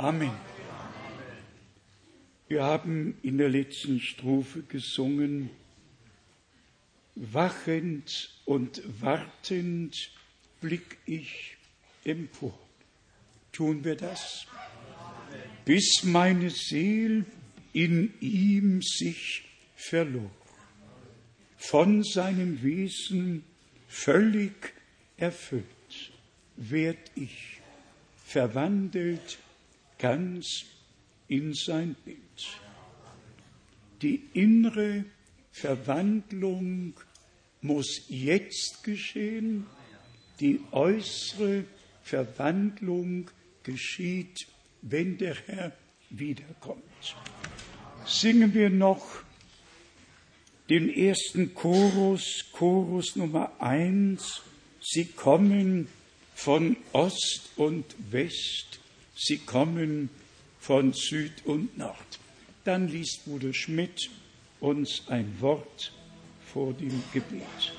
Amen. Wir haben in der letzten Strophe gesungen, wachend und wartend blick ich empor. Tun wir das? Bis meine Seel in ihm sich verlor, von seinem Wesen völlig erfüllt, werd ich verwandelt ganz in sein Bild. Die innere Verwandlung muss jetzt geschehen, die äußere Verwandlung geschieht, wenn der Herr wiederkommt. Singen wir noch den ersten Chorus, Chorus Nummer eins. Sie kommen von Ost und West, sie kommen von Süd und Nord. Dann liest Bruder Schmidt uns ein Wort vor dem Gebet.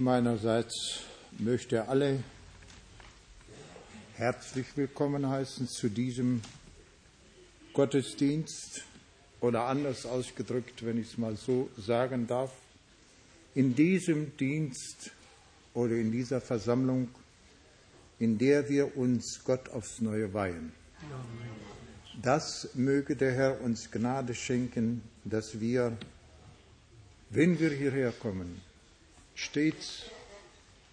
Meinerseits möchte alle herzlich willkommen heißen zu diesem Gottesdienst oder anders ausgedrückt, wenn ich es mal so sagen darf, in diesem Dienst oder in dieser Versammlung, in der wir uns Gott aufs Neue weihen. Das möge der Herr uns Gnade schenken, dass wir, wenn wir hierher kommen, stets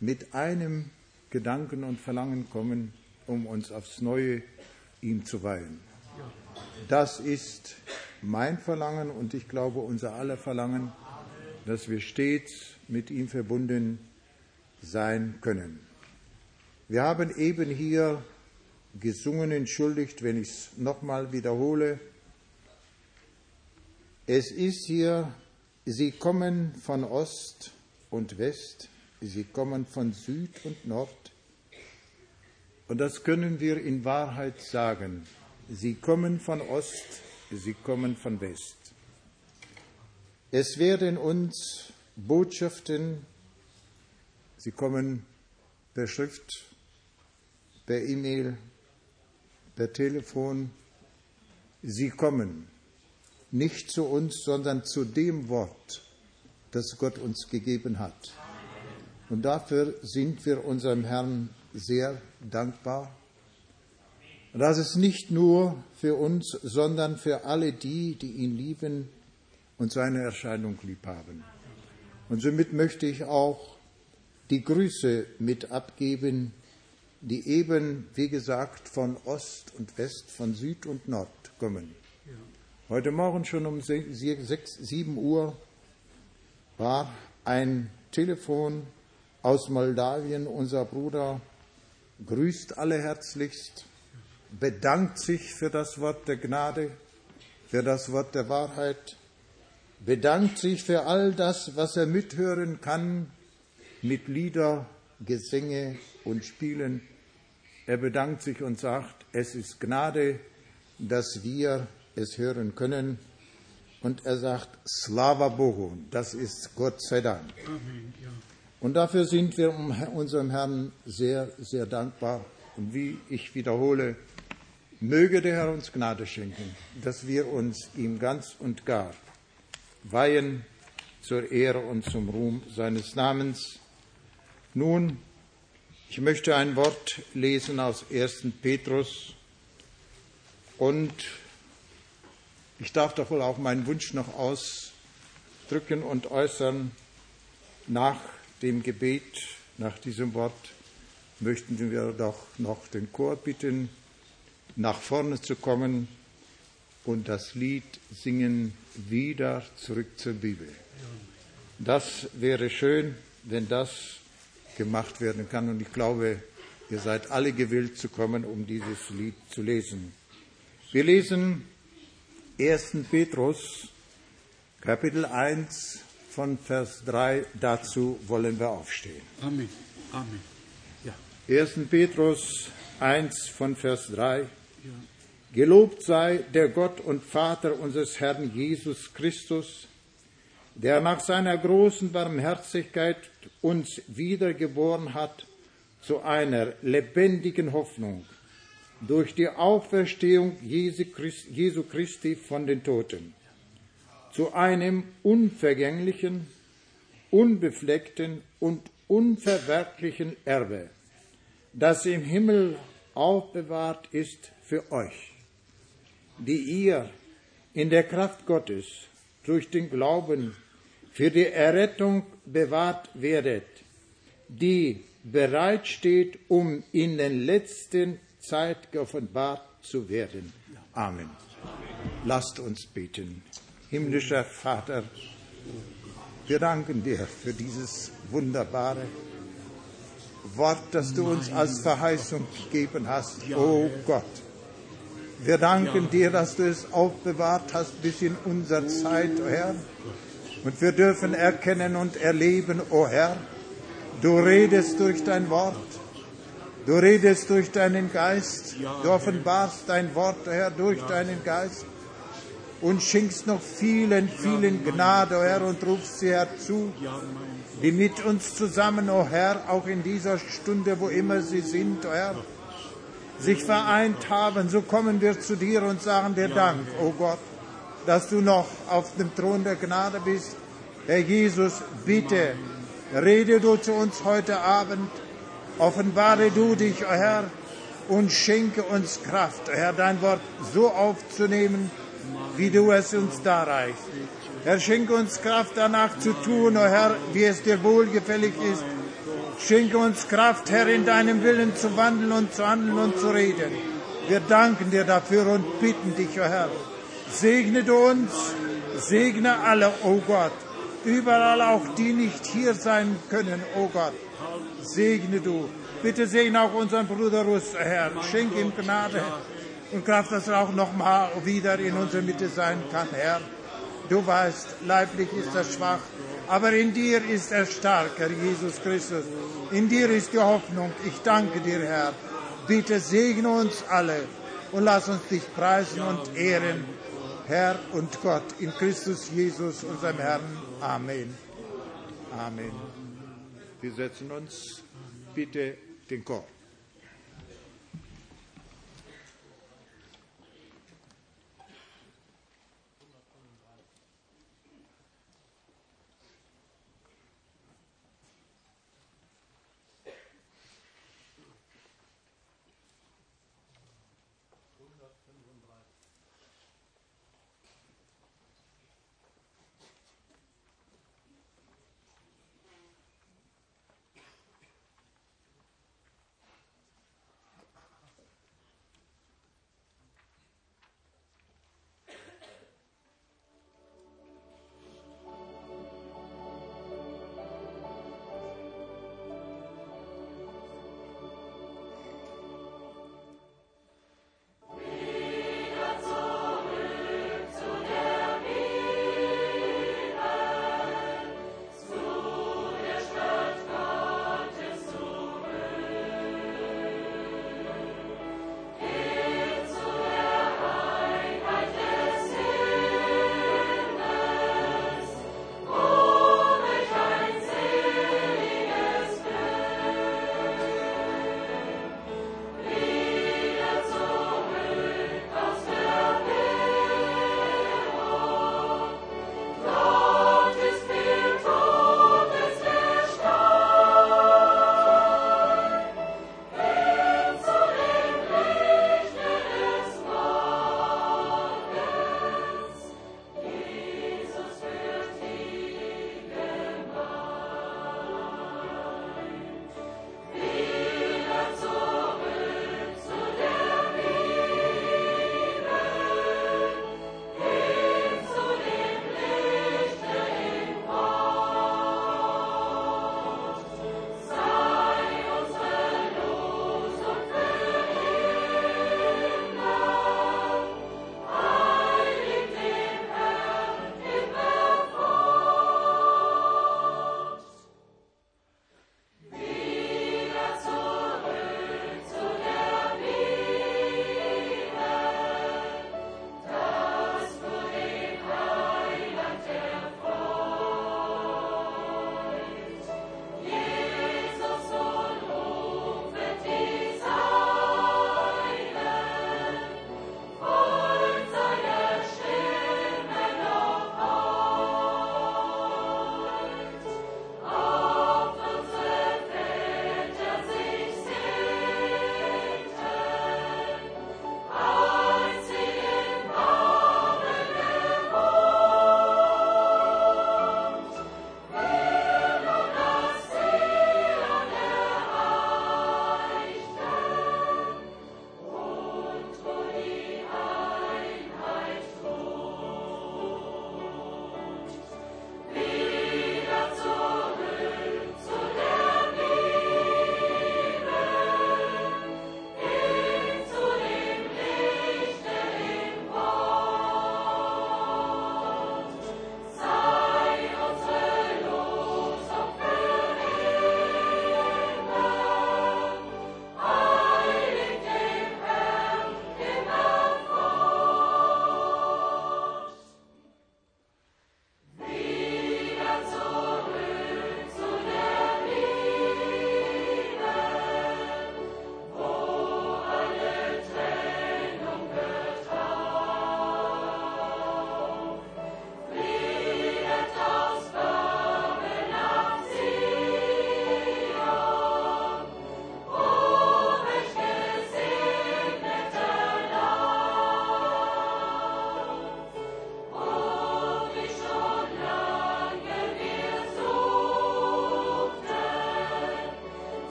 mit einem Gedanken und Verlangen kommen, um uns aufs Neue ihm zu weihen. Das ist mein Verlangen und ich glaube unser aller Verlangen, dass wir stets mit ihm verbunden sein können. Wir haben eben hier gesungen, entschuldigt, wenn ich es nochmal wiederhole. Es ist hier, sie kommen von Ost und West, sie kommen von Süd und Nord. Und das können wir in Wahrheit sagen. Sie kommen von Ost, sie kommen von West. Es werden uns Botschaften, sie kommen per Schrift, per E-Mail, per Telefon, sie kommen nicht zu uns, sondern zu dem Wort, das Gott uns gegeben hat. Und dafür sind wir unserem Herrn sehr dankbar. Das ist nicht nur für uns, sondern für alle die, die ihn lieben und seine Erscheinung lieb haben. Und somit möchte ich auch die Grüße mit abgeben, die eben, wie gesagt, von Ost und West, von Süd und Nord kommen. Heute Morgen schon um 6, 7 Uhr war ein Telefon aus Moldawien. Unser Bruder grüßt alle herzlichst, bedankt sich für das Wort der Gnade, für das Wort der Wahrheit, bedankt sich für all das, was er mithören kann mit Lieder, Gesänge und Spielen Er bedankt sich und sagt, es ist Gnade, dass wir es hören können. Und er sagt, Slava Bohu, das ist Gott sei Dank. Amen, ja. Und dafür sind wir unserem Herrn sehr, sehr dankbar. Und wie ich wiederhole, möge der Herr uns Gnade schenken, dass wir uns ihm ganz und gar weihen zur Ehre und zum Ruhm seines Namens. Nun, ich möchte ein Wort lesen aus 1. Petrus und ich darf doch wohl auch meinen Wunsch noch ausdrücken und äußern nach dem Gebet, nach diesem Wort, möchten wir doch noch den Chor bitten, nach vorne zu kommen und das Lied singen, wieder zurück zur Bibel. Das wäre schön, wenn das gemacht werden kann. Und ich glaube, ihr seid alle gewillt zu kommen, um dieses Lied zu lesen. Wir lesen 1. Petrus, Kapitel 1, von Vers 3 dazu wollen wir aufstehen. Amen. Amen. Ja. 1. Petrus 1 von Vers 3. Ja. Gelobt sei der Gott und Vater unseres Herrn Jesus Christus, der nach seiner großen Barmherzigkeit uns wiedergeboren hat zu einer lebendigen Hoffnung durch die Auferstehung Jesu Christi von den Toten zu einem unvergänglichen, unbefleckten und unverwerklichen Erbe, das im Himmel aufbewahrt ist für euch, die ihr in der Kraft Gottes durch den Glauben für die Errettung bewahrt werdet, die bereit steht, um in den letzten Zeit geoffenbart zu werden. Amen. Lasst uns beten. Himmlischer Vater, wir danken dir für dieses wunderbare Wort, das du uns als Verheißung gegeben hast. Oh Gott, wir danken dir, dass du es aufbewahrt hast bis in unsere Zeit, o oh Herr. Und wir dürfen erkennen und erleben, o oh Herr, du redest durch dein Wort. Du redest durch deinen Geist. Du offenbarst dein Wort, o Herr, durch deinen Geist und schenkst noch vielen, vielen Gnade, o Herr, und rufst sie herzu, die mit uns zusammen, o oh Herr, auch in dieser Stunde, wo immer sie sind, o Herr, sich vereint haben. So kommen wir zu dir und sagen dir Dank, o oh Gott, dass du noch auf dem Thron der Gnade bist. Herr Jesus, bitte, rede du zu uns heute Abend, offenbare du dich, o Herr, und schenke uns Kraft, Herr, dein Wort so aufzunehmen, wie du es uns darreichst. Herr, schenke uns Kraft danach zu tun, o Herr, wie es dir wohlgefällig ist. Schenke uns Kraft, Herr, in deinem Willen zu wandeln und zu handeln und zu reden. Wir danken dir dafür und bitten dich, o Herr. Segne du uns, segne alle, o Gott. Überall auch die nicht hier sein können, o Gott. Segne du. Bitte segne auch unseren Bruder Russ, Herr. Schenke ihm Gnade und Kraft, dass er auch noch mal wieder in unserer Mitte sein kann, Herr. Du weißt, leiblich ist er schwach, aber in dir ist er starker, Jesus Christus. In dir ist die Hoffnung. Ich danke dir, Herr. Bitte segne uns alle und lass uns dich preisen und ehren, Herr und Gott, in Christus Jesus, unserem Herrn. Amen. Amen. Wir setzen uns bitte den Chor.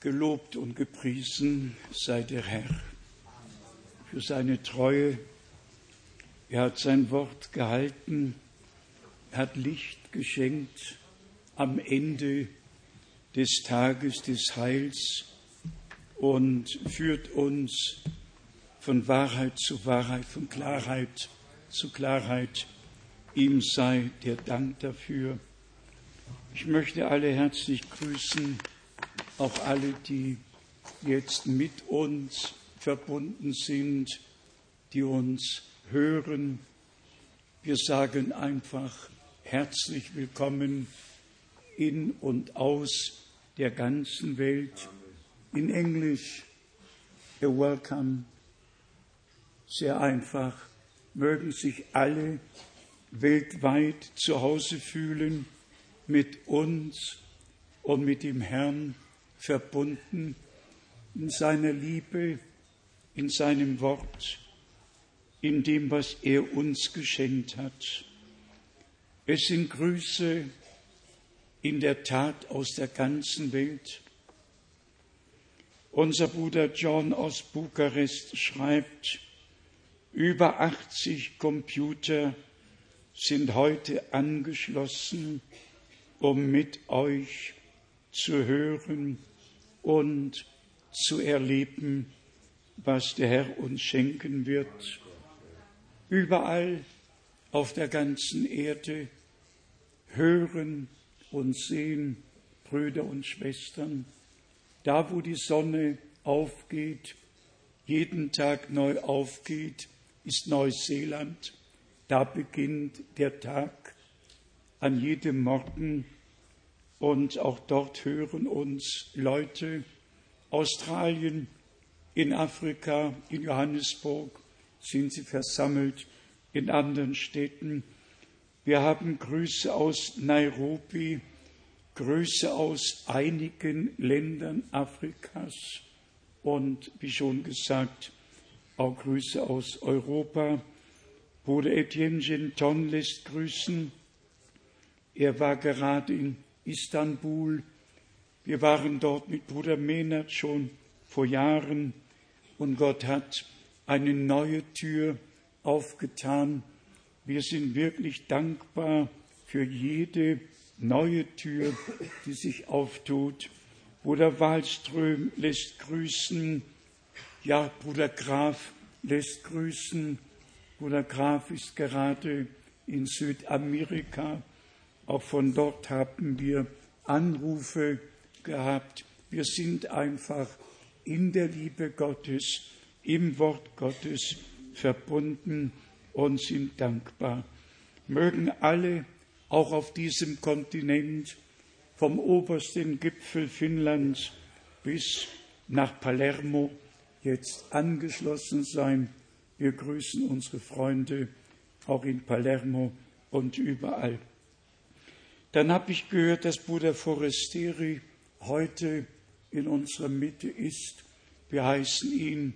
Gelobt und gepriesen sei der Herr für seine Treue. Er hat sein Wort gehalten, hat Licht geschenkt am Ende des Tages des Heils und führt uns von Wahrheit zu Wahrheit, von Klarheit zu Klarheit. Ihm sei der Dank dafür. Ich möchte alle herzlich grüßen auch alle, die jetzt mit uns verbunden sind, die uns hören. Wir sagen einfach herzlich willkommen in und aus der ganzen Welt. In Englisch, a welcome. Sehr einfach. Mögen sich alle weltweit zu Hause fühlen mit uns und mit dem Herrn verbunden in seiner Liebe, in seinem Wort, in dem, was er uns geschenkt hat. Es sind Grüße in der Tat aus der ganzen Welt. Unser Bruder John aus Bukarest schreibt, über 80 Computer sind heute angeschlossen, um mit euch zu hören und zu erleben, was der Herr uns schenken wird. Überall auf der ganzen Erde hören und sehen Brüder und Schwestern, da wo die Sonne aufgeht, jeden Tag neu aufgeht, ist Neuseeland. Da beginnt der Tag an jedem Morgen und auch dort hören uns Leute, Australien, in Afrika, in Johannesburg sind sie versammelt, in anderen Städten. Wir haben Grüße aus Nairobi, Grüße aus einigen Ländern Afrikas und, wie schon gesagt, auch Grüße aus Europa. Bruder Etienne Genton lässt grüßen. Er war gerade in Istanbul. Wir waren dort mit Bruder Menat schon vor Jahren und Gott hat eine neue Tür aufgetan. Wir sind wirklich dankbar für jede neue Tür, die sich auftut. Bruder Wallström lässt grüßen. Ja, Bruder Graf lässt grüßen. Bruder Graf ist gerade in Südamerika auch von dort haben wir Anrufe gehabt. Wir sind einfach in der Liebe Gottes, im Wort Gottes verbunden und sind dankbar. Mögen alle auch auf diesem Kontinent vom obersten Gipfel Finnlands bis nach Palermo jetzt angeschlossen sein. Wir grüßen unsere Freunde auch in Palermo und überall. Dann habe ich gehört, dass Bruder Forestieri heute in unserer Mitte ist. Wir heißen ihn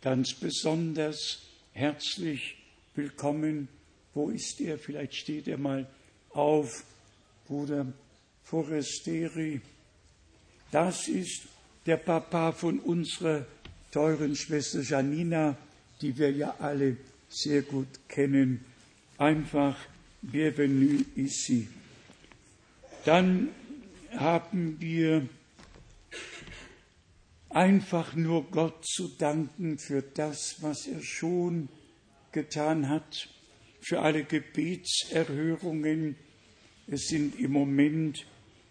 ganz besonders herzlich willkommen. Wo ist er? Vielleicht steht er mal auf. Bruder Forestieri. Das ist der Papa von unserer teuren Schwester Janina, die wir ja alle sehr gut kennen. Einfach bienvenue ici. Dann haben wir einfach nur Gott zu danken für das, was er schon getan hat, für alle Gebetserhörungen. Es sind im Moment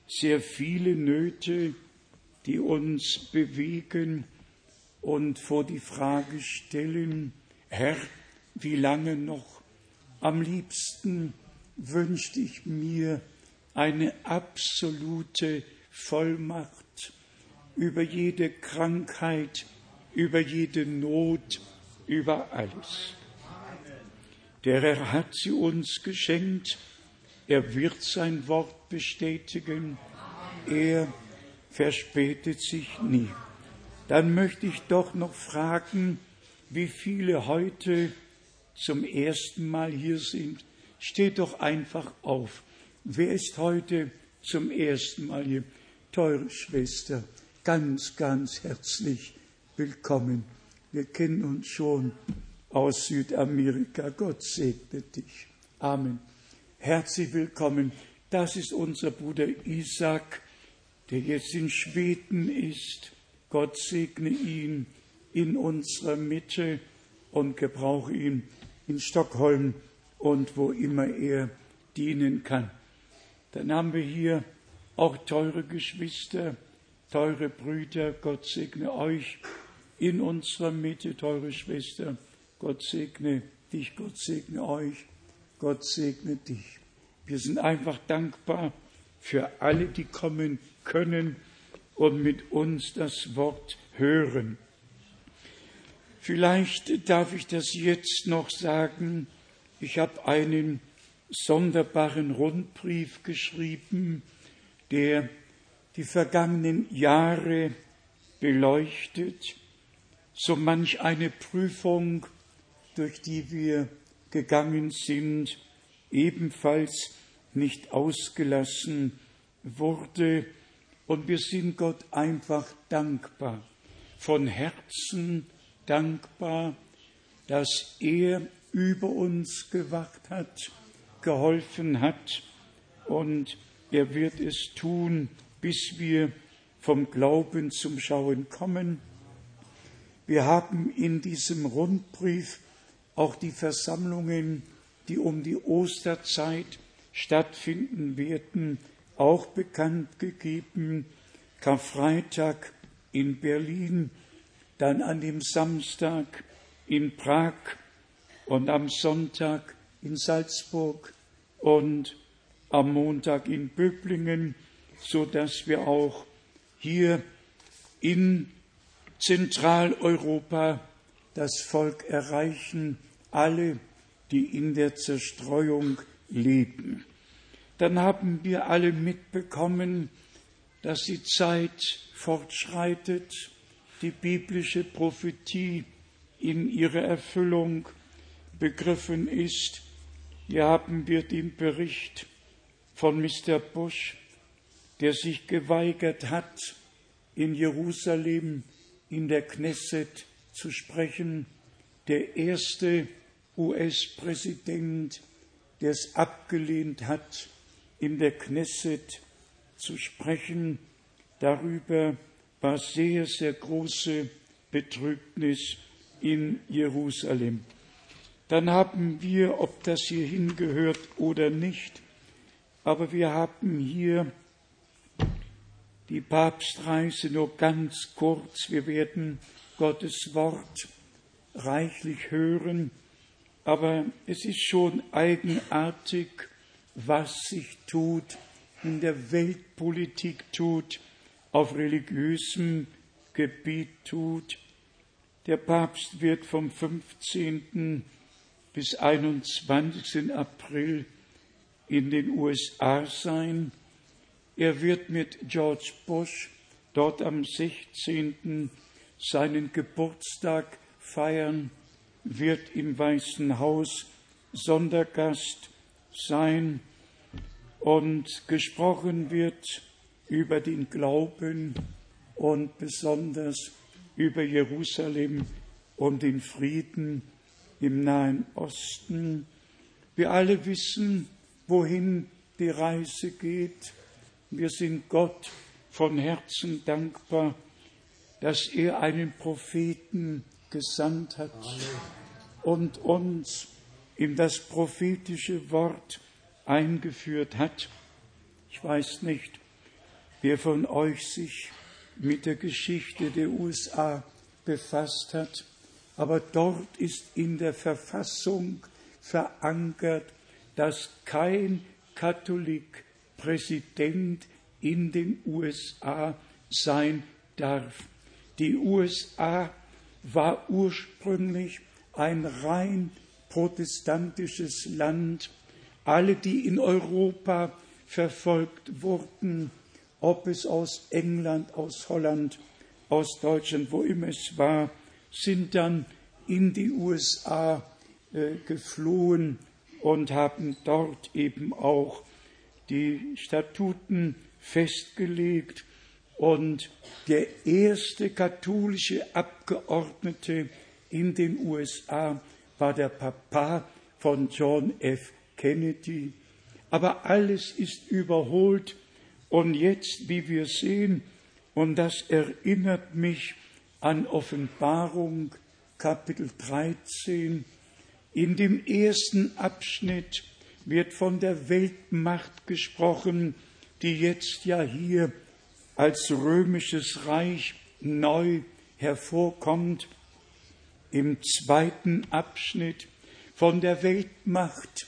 sehr viele Nöte, die uns bewegen und vor die Frage stellen, Herr, wie lange noch? Am liebsten wünschte ich mir, eine absolute Vollmacht über jede Krankheit, über jede Not, über alles. Der Herr hat sie uns geschenkt, er wird sein Wort bestätigen, er verspätet sich nie. Dann möchte ich doch noch fragen, wie viele heute zum ersten Mal hier sind. Steht doch einfach auf. Wer ist heute zum ersten Mal hier? Teure Schwester, ganz, ganz herzlich willkommen. Wir kennen uns schon aus Südamerika. Gott segne dich. Amen. Herzlich willkommen. Das ist unser Bruder Isaac, der jetzt in Schweden ist. Gott segne ihn in unserer Mitte und gebrauche ihn in Stockholm und wo immer er dienen kann. Dann haben wir hier auch teure Geschwister, teure Brüder. Gott segne euch in unserer Mitte, teure Schwester. Gott segne dich, Gott segne euch, Gott segne dich. Wir sind einfach dankbar für alle, die kommen können und mit uns das Wort hören. Vielleicht darf ich das jetzt noch sagen. Ich habe einen sonderbaren Rundbrief geschrieben, der die vergangenen Jahre beleuchtet, so manch eine Prüfung, durch die wir gegangen sind, ebenfalls nicht ausgelassen wurde. Und wir sind Gott einfach dankbar, von Herzen dankbar, dass er über uns gewacht hat, geholfen hat und er wird es tun, bis wir vom Glauben zum Schauen kommen. Wir haben in diesem Rundbrief auch die Versammlungen, die um die Osterzeit stattfinden werden, auch bekannt gegeben. Karfreitag in Berlin, dann an dem Samstag in Prag und am Sonntag in Salzburg und am Montag in Böblingen, so dass wir auch hier in Zentraleuropa das Volk erreichen, alle, die in der Zerstreuung leben. Dann haben wir alle mitbekommen, dass die Zeit fortschreitet, die biblische Prophetie in ihrer Erfüllung begriffen ist. Hier haben wir den Bericht von Mr. Bush, der sich geweigert hat, in Jerusalem in der Knesset zu sprechen, der erste US-Präsident, der es abgelehnt hat, in der Knesset zu sprechen. Darüber war sehr, sehr große Betrübnis in Jerusalem. Dann haben wir, ob das hier hingehört oder nicht, aber wir haben hier die Papstreise nur ganz kurz. Wir werden Gottes Wort reichlich hören, aber es ist schon eigenartig, was sich tut, in der Weltpolitik tut, auf religiösem Gebiet tut. Der Papst wird vom 15. bis 21. April in den USA sein. Er wird mit George Bush dort am 16. seinen Geburtstag feiern, wird im Weißen Haus Sondergast sein und gesprochen wird über den Glauben und besonders über Jerusalem und den Frieden im Nahen Osten. Wir alle wissen, wohin die Reise geht. Wir sind Gott von Herzen dankbar, dass er einen Propheten gesandt hat und uns in das prophetische Wort eingeführt hat. Ich weiß nicht, wer von euch sich mit der Geschichte der USA befasst hat, aber dort ist in der Verfassung verankert, dass kein Katholik Präsident in den USA sein darf. Die USA war ursprünglich ein rein protestantisches Land. Alle, die in Europa verfolgt wurden, ob es aus England, aus Holland, aus Deutschland, wo immer es war, sind dann in die USA äh, geflohen und haben dort eben auch die Statuten festgelegt und der erste katholische Abgeordnete in den USA war der Papa von John F. Kennedy. Aber alles ist überholt und jetzt, wie wir sehen, und das erinnert mich an Offenbarung Kapitel 13, in dem ersten Abschnitt wird von der Weltmacht gesprochen, die jetzt ja hier als römisches Reich neu hervorkommt. Im zweiten Abschnitt von der Weltmacht,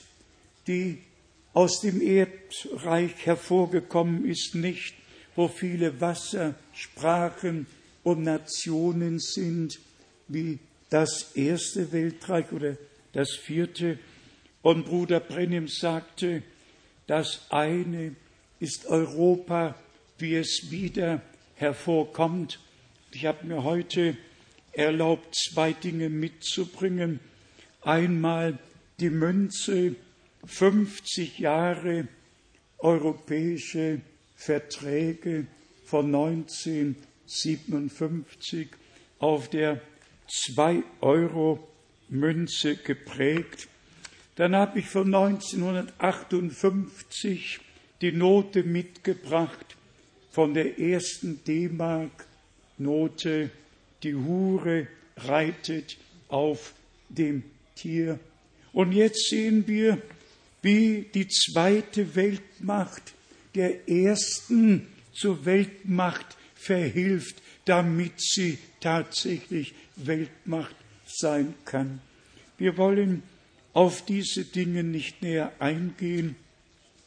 die aus dem Erdreich hervorgekommen ist, nicht, wo viele Wasser, Sprachen und Nationen sind, wie das erste Weltreich oder das vierte. Und Bruder Brennim sagte, das eine ist Europa, wie es wieder hervorkommt. Ich habe mir heute erlaubt, zwei Dinge mitzubringen. Einmal die Münze, 50 Jahre europäische Verträge von 1957 auf der 2-Euro-Münze geprägt. Dann habe ich von 1958 die Note mitgebracht von der ersten D-Mark-Note. Die Hure reitet auf dem Tier. Und jetzt sehen wir, wie die zweite Weltmacht der ersten zur Weltmacht verhilft, damit sie tatsächlich Weltmacht sein kann. Wir wollen auf diese Dinge nicht näher eingehen.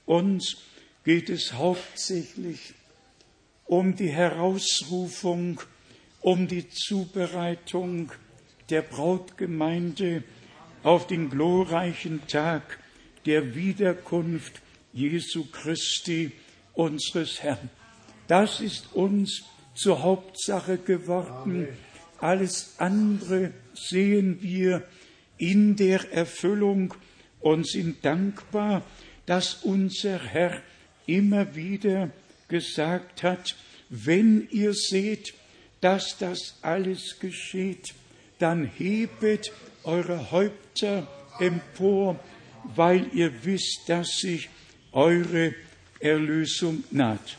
Uns geht es hauptsächlich um die Herausrufung, um die Zubereitung der Brautgemeinde auf den glorreichen Tag der Wiederkunft Jesu Christi, unseres Herrn. Das ist uns zur Hauptsache geworden. Alles andere sehen wir in der Erfüllung und sind dankbar, dass unser Herr immer wieder gesagt hat, wenn ihr seht, dass das alles geschieht, dann hebet eure Häupter empor, weil ihr wisst, dass sich eure Erlösung naht.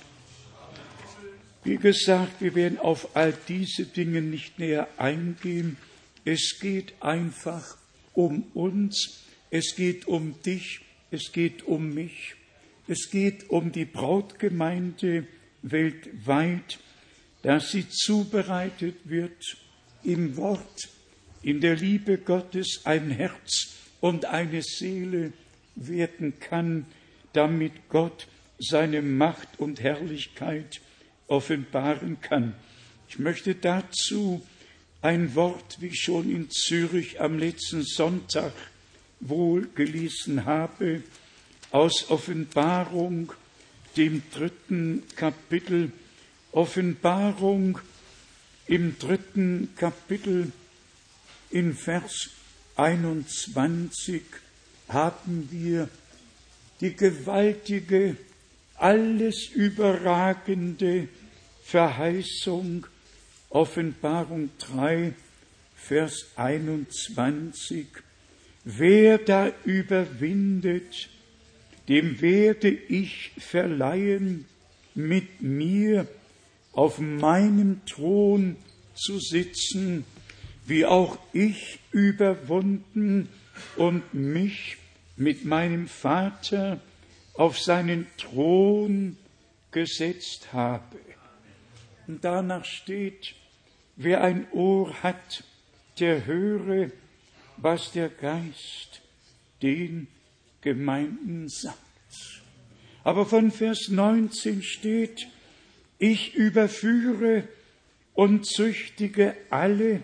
Wie gesagt, wir werden auf all diese Dinge nicht näher eingehen. Es geht einfach um uns, es geht um dich, es geht um mich, es geht um die Brautgemeinde weltweit, dass sie zubereitet wird im Wort, in der Liebe Gottes ein Herz und eine Seele werden kann, damit Gott seine Macht und Herrlichkeit offenbaren kann. Ich möchte dazu ein Wort, wie ich schon in Zürich am letzten Sonntag wohl gelesen habe, aus Offenbarung, dem dritten Kapitel, Offenbarung im dritten Kapitel in Vers 21 haben wir die gewaltige, alles überragende Verheißung, Offenbarung 3, Vers 21. Wer da überwindet, dem werde ich verleihen, mit mir auf meinem Thron zu sitzen, wie auch ich überwunden und mich mit meinem Vater auf seinen Thron gesetzt habe. Und danach steht, wer ein Ohr hat, der höre, was der Geist den Gemeinden sagt. Aber von Vers 19 steht, ich überführe und züchtige alle,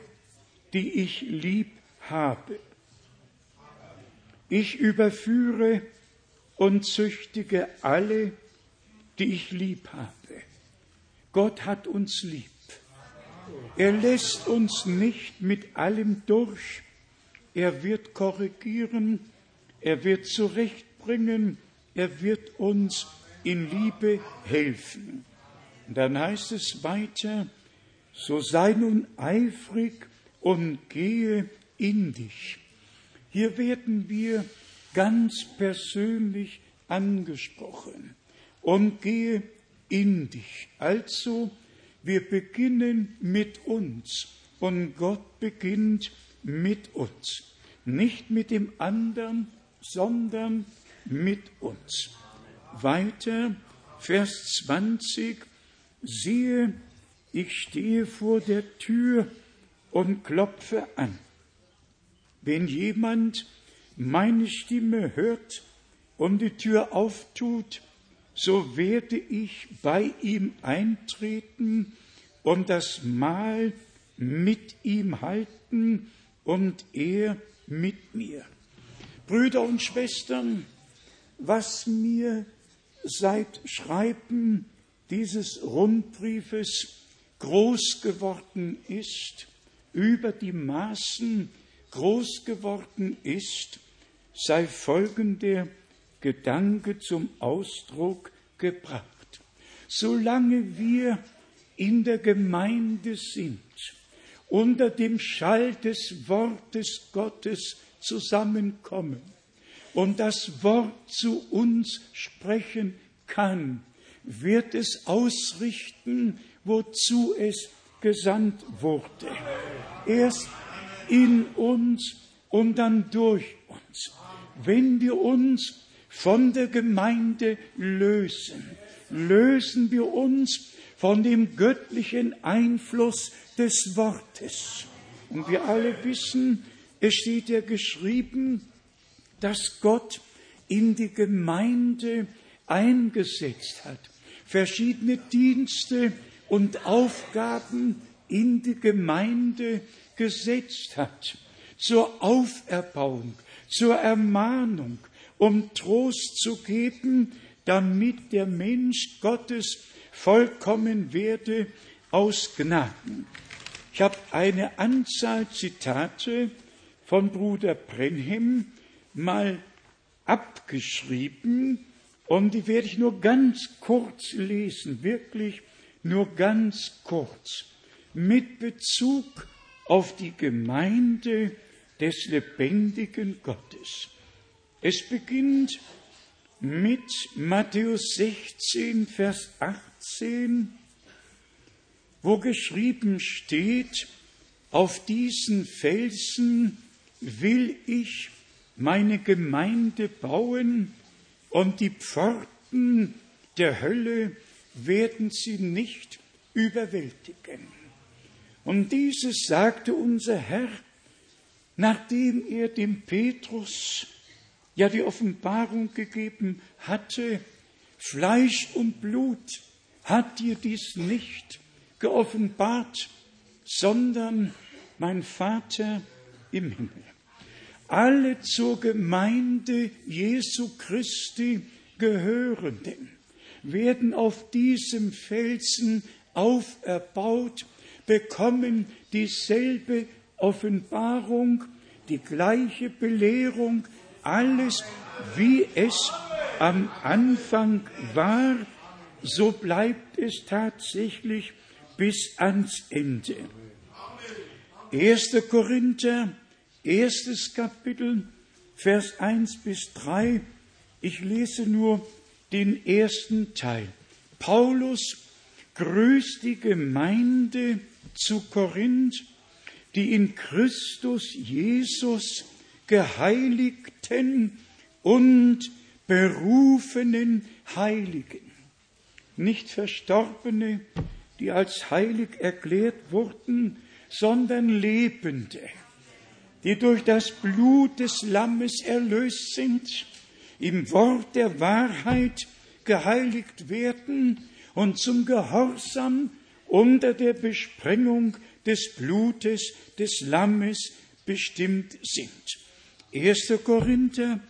die ich lieb habe. Ich überführe und züchtige alle, die ich lieb habe. Gott hat uns lieb. Er lässt uns nicht mit allem durch. Er wird korrigieren, er wird zurechtbringen, er wird uns in Liebe helfen. Und dann heißt es weiter, so sei nun eifrig und gehe in dich. Hier werden wir ganz persönlich angesprochen und gehe in dich. Also, wir beginnen mit uns und Gott beginnt mit uns. Nicht mit dem anderen, sondern mit uns. Weiter, Vers 20, siehe, ich stehe vor der Tür und klopfe an. Wenn jemand meine Stimme hört und die Tür auftut, so werde ich bei ihm eintreten und das Mahl mit ihm halten und er mit mir. Brüder und Schwestern, was mir seit Schreiben dieses Rundbriefes groß geworden ist, über die Maßen groß geworden ist, sei folgender Gedanke zum Ausdruck gebracht. Solange wir in der Gemeinde sind, unter dem Schall des Wortes Gottes zusammenkommen und das Wort zu uns sprechen kann, wird es ausrichten, wozu es gesandt wurde. Erst in uns und dann durch. Wenn wir uns von der Gemeinde lösen, lösen wir uns von dem göttlichen Einfluss des Wortes. Und wir alle wissen, es steht ja geschrieben, dass Gott in die Gemeinde eingesetzt hat, verschiedene Dienste und Aufgaben in die Gemeinde gesetzt hat, zur Auferbauung, zur Ermahnung, um Trost zu geben, damit der Mensch Gottes vollkommen werde aus Gnaden. Ich habe eine Anzahl Zitate von Bruder Brenhem mal abgeschrieben und die werde ich nur ganz kurz lesen, wirklich nur ganz kurz, mit Bezug auf die Gemeinde des lebendigen Gottes. Es beginnt mit Matthäus 16, Vers 18, wo geschrieben steht, auf diesen Felsen will ich meine Gemeinde bauen und die Pforten der Hölle werden sie nicht überwältigen. Und dieses sagte unser Herr, nachdem er dem Petrus ja die Offenbarung gegeben hatte, Fleisch und Blut hat dir dies nicht geoffenbart, sondern mein Vater im Himmel. Alle zur Gemeinde Jesu Christi gehörenden werden auf diesem Felsen auferbaut bekommen dieselbe Offenbarung, die gleiche Belehrung, alles wie es am Anfang war, so bleibt es tatsächlich bis ans Ende. 1. Korinther, erstes Kapitel, Vers 1 bis 3. Ich lese nur den ersten Teil. Paulus grüßt die Gemeinde zu Korinth, die in Christus Jesus geheiligten und berufenen Heiligen, nicht Verstorbene, die als heilig erklärt wurden, sondern Lebende, die durch das Blut des Lammes erlöst sind, im Wort der Wahrheit geheiligt werden und zum Gehorsam unter der Besprengung des Blutes des Lammes bestimmt sind. 1. Korinther,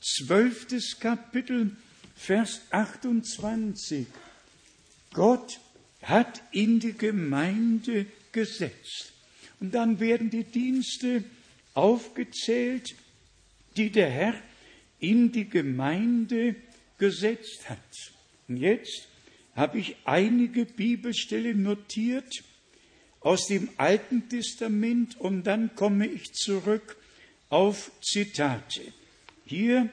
12. Kapitel, Vers 28. Gott hat in die Gemeinde gesetzt. Und dann werden die Dienste aufgezählt, die der Herr in die Gemeinde gesetzt hat. Und jetzt habe ich einige Bibelstellen notiert aus dem Alten Testament und dann komme ich zurück auf Zitate. Hier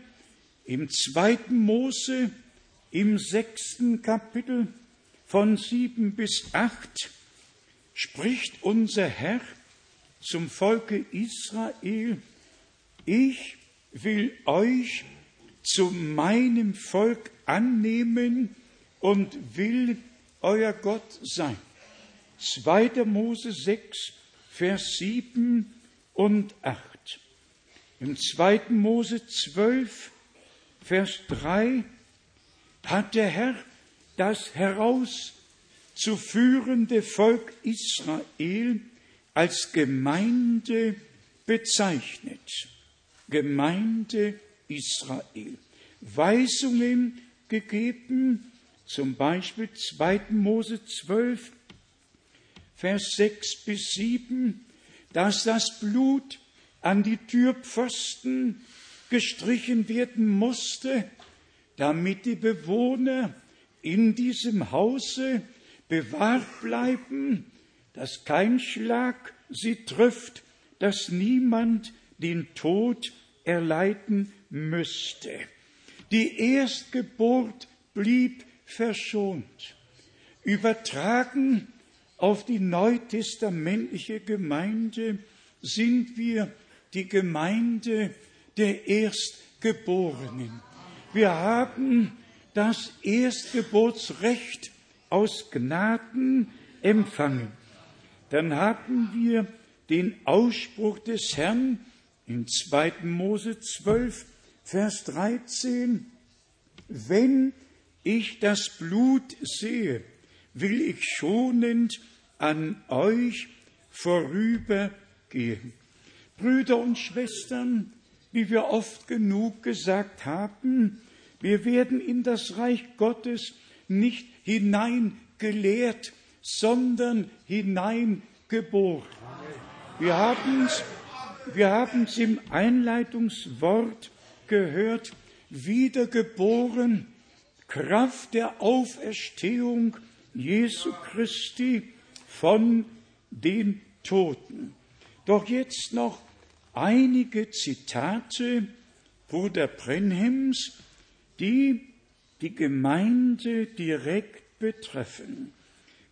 im zweiten Mose, im sechsten Kapitel von sieben bis acht, spricht unser Herr zum Volke Israel, ich will euch zu meinem Volk annehmen und will euer Gott sein. 2. Mose 6, Vers 7 und 8. Im 2. Mose 12, Vers 3 hat der Herr das herauszuführende Volk Israel als Gemeinde bezeichnet. Gemeinde Israel. Weisungen gegeben, zum Beispiel 2. Mose 12, Vers 6 bis 7, dass das Blut an die Türpfosten gestrichen werden musste, damit die Bewohner in diesem Hause bewahrt bleiben, dass kein Schlag sie trifft, dass niemand den Tod erleiden müsste. Die Erstgeburt blieb verschont. Übertragen auf die neutestamentliche Gemeinde sind wir die Gemeinde der Erstgeborenen. Wir haben das Erstgeburtsrecht aus Gnaden empfangen. Dann haben wir den Ausspruch des Herrn in 2. Mose 12, Vers 13. Wenn ich das Blut sehe, will ich schonend an euch vorübergehen. Brüder und Schwestern, wie wir oft genug gesagt haben, wir werden in das Reich Gottes nicht hineingelehrt, sondern hineingeboren. Wir haben es wir haben's im Einleitungswort gehört, wiedergeboren, Kraft der Auferstehung Jesu Christi von den Toten. Doch jetzt noch einige Zitate Bruder Brenhems, die die Gemeinde direkt betreffen.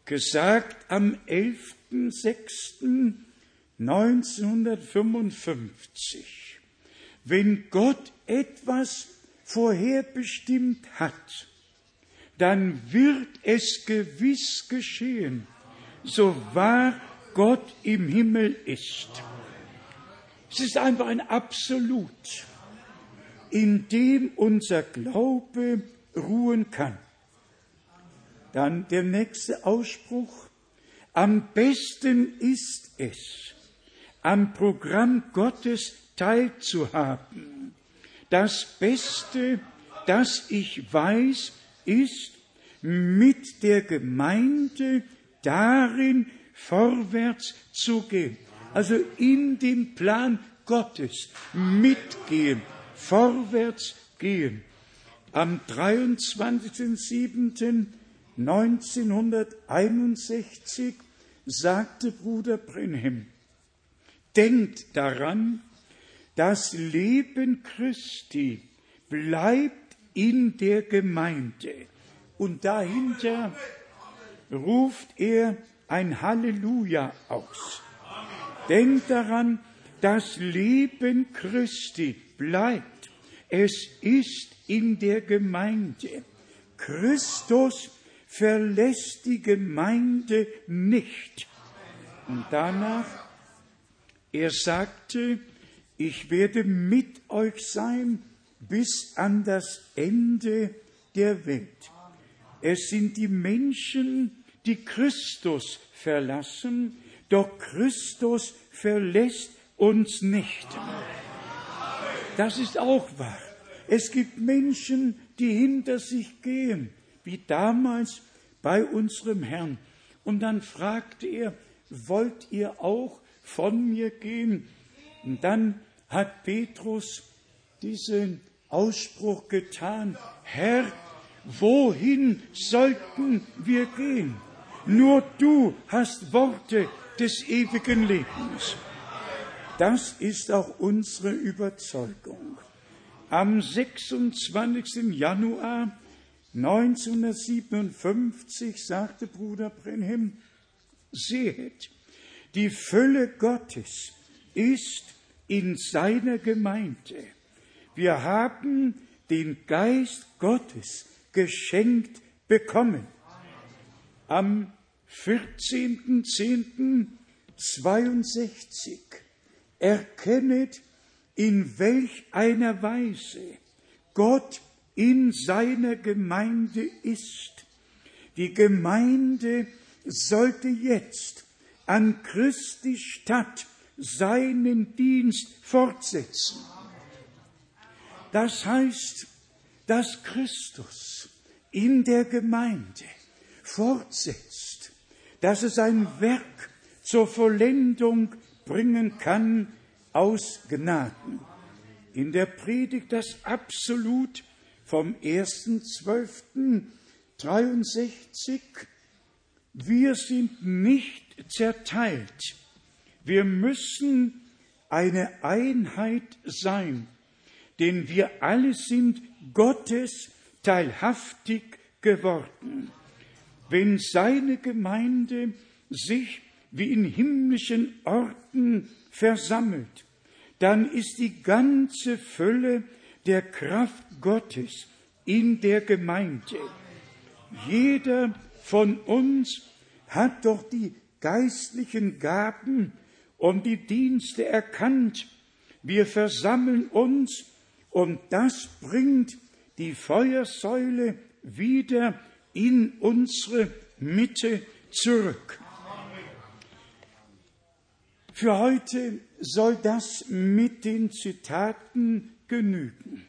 Gesagt am 11.06.1955. Wenn Gott etwas vorherbestimmt hat, dann wird es gewiss geschehen, so wahr Gott im Himmel ist. Es ist einfach ein Absolut, in dem unser Glaube ruhen kann. Dann der nächste Ausspruch. Am besten ist es, am Programm Gottes teilzuhaben. Das Beste, das ich weiß, ist, mit der Gemeinde darin vorwärts zu gehen. Also in dem Plan Gottes mitgehen, vorwärts gehen. Am 23.07.1961 sagte Bruder Brenhem, denkt daran, das Leben Christi bleibt in der Gemeinde. Und dahinter ruft er ein Halleluja aus. Denkt daran, das Leben Christi bleibt. Es ist in der Gemeinde. Christus verlässt die Gemeinde nicht. Und danach, er sagte, ich werde mit euch sein bis an das Ende der Welt. Es sind die Menschen, die Christus verlassen, doch Christus verlässt uns nicht. Das ist auch wahr. Es gibt Menschen, die hinter sich gehen, wie damals bei unserem Herrn. Und dann fragte er, wollt ihr auch von mir gehen? Und dann hat Petrus diesen Ausspruch getan, Herr, Wohin sollten wir gehen? Nur du hast Worte des ewigen Lebens. Das ist auch unsere Überzeugung. Am 26. Januar 1957 sagte Bruder Brenhem, seht, die Fülle Gottes ist in seiner Gemeinde. Wir haben den Geist Gottes geschenkt bekommen. Am 14.10.62 erkennet, in welch einer Weise Gott in seiner Gemeinde ist. Die Gemeinde sollte jetzt an Christi Stadt seinen Dienst fortsetzen. Das heißt, dass Christus in der Gemeinde fortsetzt, dass es ein Werk zur Vollendung bringen kann aus Gnaden. In der Predigt das Absolut vom 1.12.63 wir sind nicht zerteilt. Wir müssen eine Einheit sein, denn wir alle sind Gottes teilhaftig geworden. Wenn seine Gemeinde sich wie in himmlischen Orten versammelt, dann ist die ganze Fülle der Kraft Gottes in der Gemeinde. Jeder von uns hat doch die geistlichen Gaben und die Dienste erkannt. Wir versammeln uns und das bringt die Feuersäule wieder in unsere Mitte zurück. Für heute soll das mit den Zitaten genügen.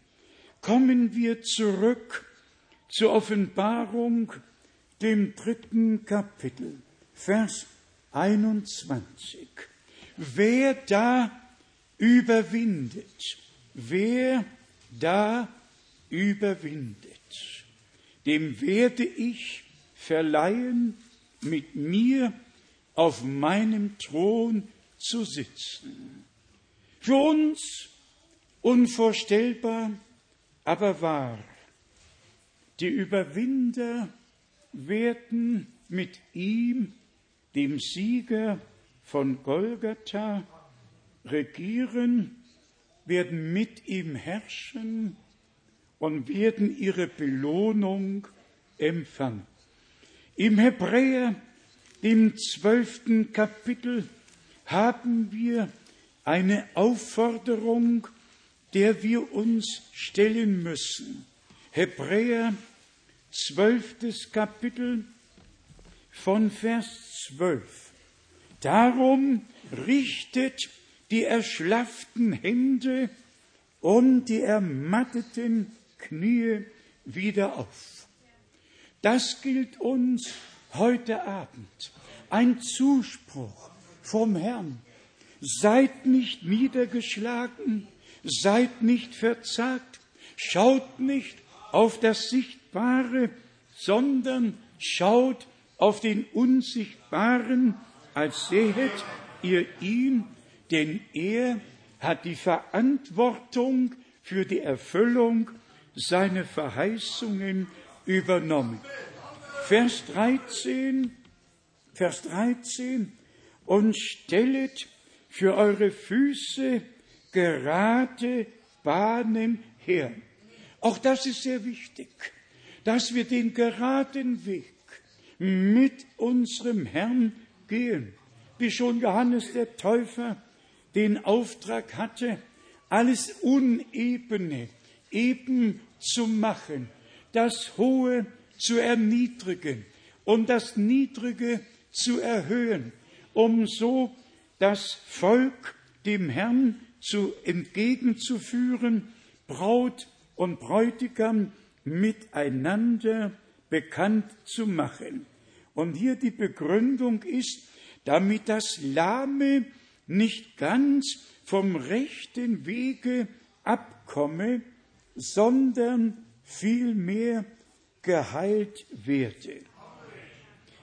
Kommen wir zurück zur Offenbarung dem dritten Kapitel, Vers 21. Wer da überwindet, wer da überwindet, dem werde ich verleihen, mit mir auf meinem Thron zu sitzen. Für uns unvorstellbar, aber wahr. Die Überwinder werden mit ihm, dem Sieger von Golgatha, regieren, werden mit ihm herrschen und werden ihre Belohnung empfangen. Im Hebräer, dem zwölften Kapitel, haben wir eine Aufforderung, der wir uns stellen müssen. Hebräer zwölftes Kapitel von Vers zwölf. Darum richtet die erschlafften Hände und die ermatteten Knie wieder auf. Das gilt uns heute Abend. Ein Zuspruch vom Herrn. Seid nicht niedergeschlagen, seid nicht verzagt, schaut nicht auf das Sichtbare, sondern schaut auf den Unsichtbaren, als sehet ihr ihn, denn er hat die Verantwortung für die Erfüllung seiner Verheißungen übernommen. Vers 13, Vers 13, und stellet für eure Füße gerade Bahnen her. Auch das ist sehr wichtig, dass wir den geraden Weg mit unserem Herrn gehen, wie schon Johannes der Täufer den Auftrag hatte, alles Unebene eben zu machen, das Hohe zu erniedrigen und das Niedrige zu erhöhen, um so das Volk dem Herrn zu entgegenzuführen, Braut und Bräutigam miteinander bekannt zu machen. Und hier die Begründung ist, damit das Lahme nicht ganz vom rechten Wege abkomme, sondern vielmehr geheilt werde.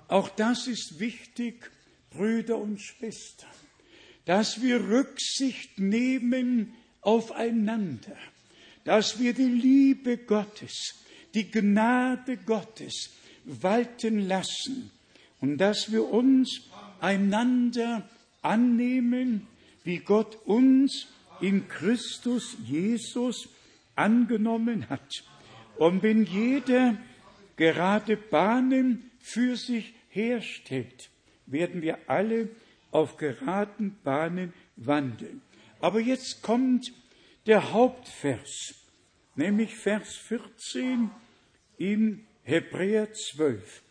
Auch das ist wichtig, Brüder und Schwestern, dass wir Rücksicht nehmen aufeinander, dass wir die Liebe Gottes, die Gnade Gottes walten lassen und dass wir uns einander annehmen, wie Gott uns in Christus Jesus angenommen hat. Und wenn jeder gerade Bahnen für sich herstellt, werden wir alle auf geraden Bahnen wandeln. Aber jetzt kommt der Hauptvers, nämlich Vers 14 in Hebräer 12.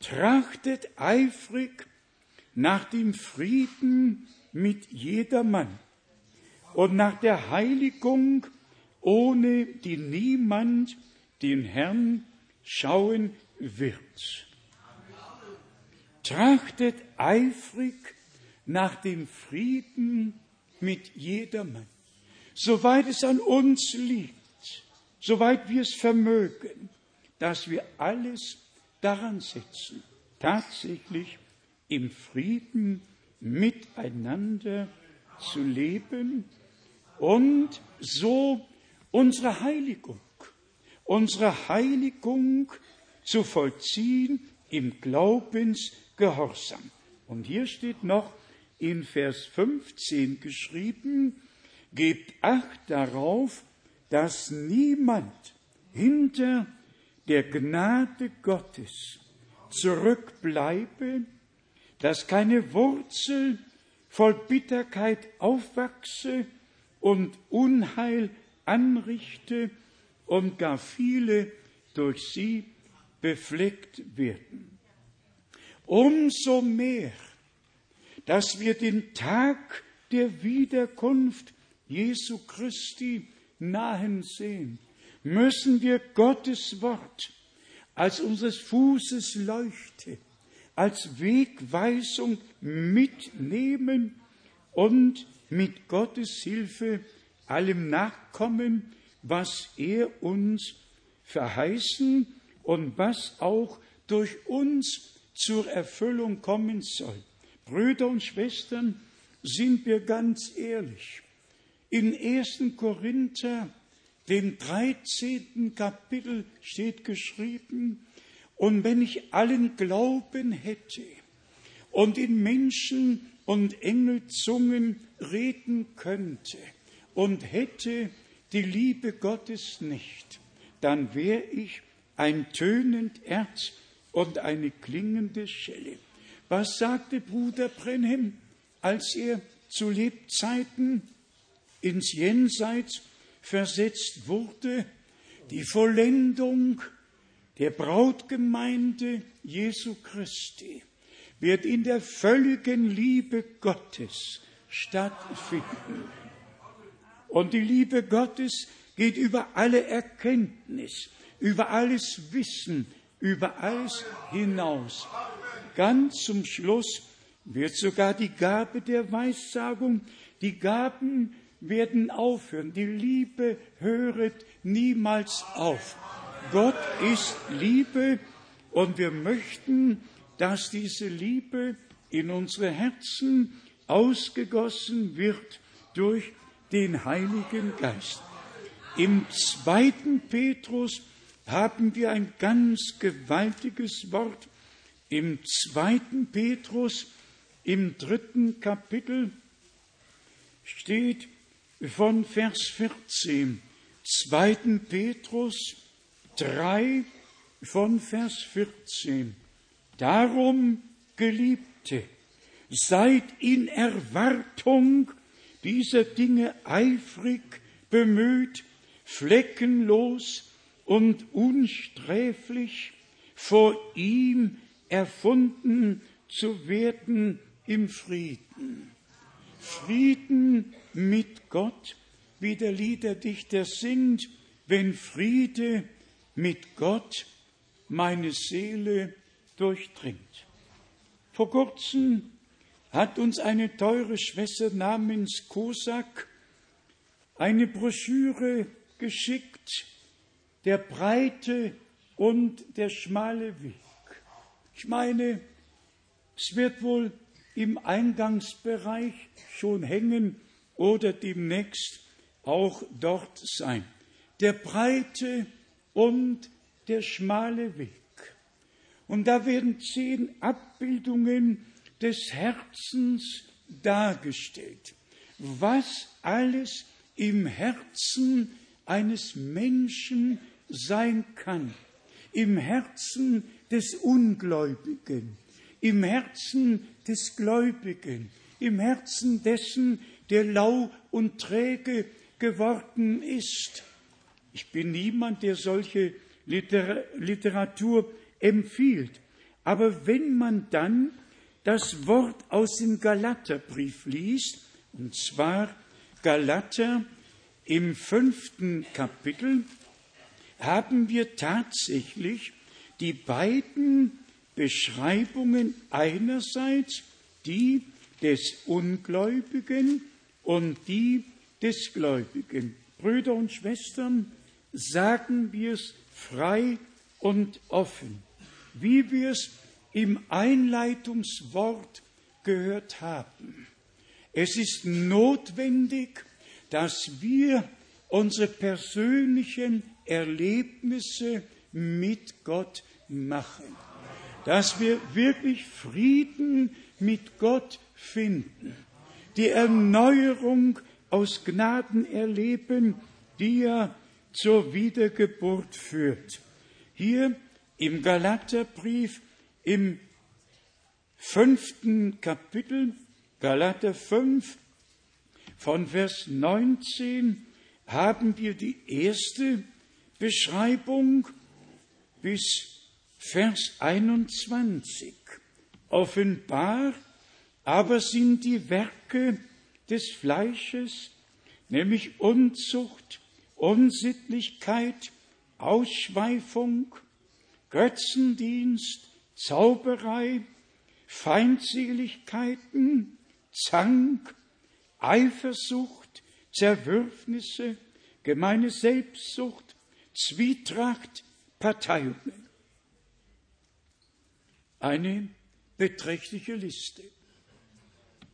Trachtet eifrig nach dem Frieden mit jedermann und nach der Heiligung, ohne die niemand den Herrn schauen wird. Trachtet eifrig nach dem Frieden mit jedermann, soweit es an uns liegt, soweit wir es vermögen, dass wir alles daran setzen, tatsächlich im Frieden miteinander zu leben und so unsere Heiligung, unsere Heiligung zu vollziehen im Glaubensgehorsam. Und hier steht noch in Vers 15 geschrieben, gebt Acht darauf, dass niemand hinter der Gnade Gottes zurückbleibe, dass keine Wurzel voll Bitterkeit aufwachse und Unheil anrichte und gar viele durch sie befleckt werden. Umso mehr, dass wir den Tag der Wiederkunft Jesu Christi nahen sehen, müssen wir Gottes Wort als unseres Fußes Leuchte als Wegweisung mitnehmen und mit Gottes Hilfe allem nachkommen, was er uns verheißen und was auch durch uns zur Erfüllung kommen soll. Brüder und Schwestern, sind wir ganz ehrlich. In 1. Korinther, dem 13. Kapitel steht geschrieben, und wenn ich allen Glauben hätte und in Menschen und Engelzungen reden könnte und hätte die Liebe Gottes nicht, dann wäre ich ein tönend Erz und eine klingende Schelle. Was sagte Bruder Brenhem, als er zu Lebzeiten ins Jenseits versetzt wurde? Die Vollendung der Brautgemeinde Jesu Christi wird in der völligen Liebe Gottes stattfinden. Und die Liebe Gottes geht über alle Erkenntnis, über alles Wissen, über alles hinaus. Ganz zum Schluss wird sogar die Gabe der Weissagung, die Gaben werden aufhören. Die Liebe höret niemals auf. Gott ist Liebe und wir möchten, dass diese Liebe in unsere Herzen ausgegossen wird durch den Heiligen Geist. Im zweiten Petrus haben wir ein ganz gewaltiges Wort. Im zweiten Petrus, im dritten Kapitel, steht von Vers 14, zweiten Petrus, 3 von Vers 14. Darum, Geliebte, seid in Erwartung dieser Dinge eifrig bemüht, fleckenlos und unsträflich vor ihm erfunden zu werden im Frieden. Frieden mit Gott, wie der Liederdichter singt, wenn Friede mit Gott meine Seele durchdringt. Vor kurzem hat uns eine teure Schwester namens Kosak eine Broschüre geschickt, der breite und der schmale Weg. Ich meine, es wird wohl im Eingangsbereich schon hängen oder demnächst auch dort sein. Der breite und der schmale Weg. Und da werden zehn Abbildungen des Herzens dargestellt. Was alles im Herzen eines Menschen sein kann. Im Herzen des Ungläubigen, im Herzen des Gläubigen, im Herzen dessen, der lau und träge geworden ist. Ich bin niemand, der solche Literatur empfiehlt. Aber wenn man dann das Wort aus dem Galaterbrief liest, und zwar Galater im fünften Kapitel, haben wir tatsächlich die beiden Beschreibungen einerseits die des Ungläubigen und die des Gläubigen. Brüder und Schwestern, sagen wir es frei und offen, wie wir es im Einleitungswort gehört haben. Es ist notwendig, dass wir unsere persönlichen Erlebnisse mit Gott machen, dass wir wirklich Frieden mit Gott finden, die Erneuerung aus Gnaden erleben, die ja zur Wiedergeburt führt. Hier im Galaterbrief im fünften Kapitel, Galater 5, von Vers 19 haben wir die erste Beschreibung bis Vers 21. Offenbar aber sind die Werke des Fleisches, nämlich Unzucht, Unsittlichkeit, Ausschweifung, Götzendienst, Zauberei, Feindseligkeiten, Zank, Eifersucht, Zerwürfnisse, gemeine Selbstsucht, Zwietracht, Parteiungen. Eine beträchtliche Liste,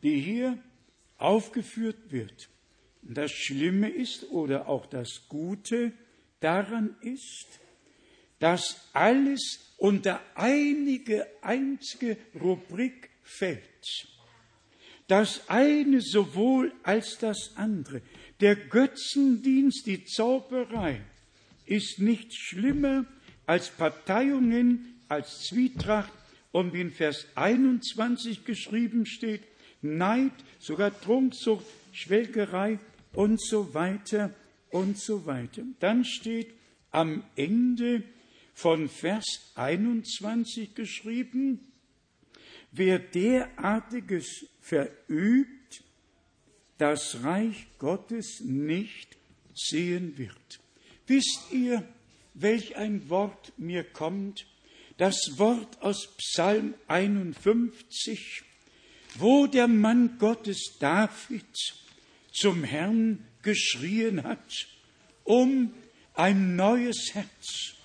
die hier aufgeführt wird. Das Schlimme ist oder auch das Gute daran ist, dass alles unter einige einzige Rubrik fällt. Das eine sowohl als das andere. Der Götzendienst, die Zauberei, ist nicht schlimmer als Parteiungen, als Zwietracht und wie in Vers 21 geschrieben steht, Neid, sogar Trunksucht, Schwelgerei und so weiter und so weiter. Dann steht am Ende von Vers 21 geschrieben, wer derartiges verübt, das Reich Gottes nicht sehen wird. Wisst ihr, welch ein Wort mir kommt? Das Wort aus Psalm 51, wo der Mann Gottes David zum Herrn geschrien hat, um ein neues Herz.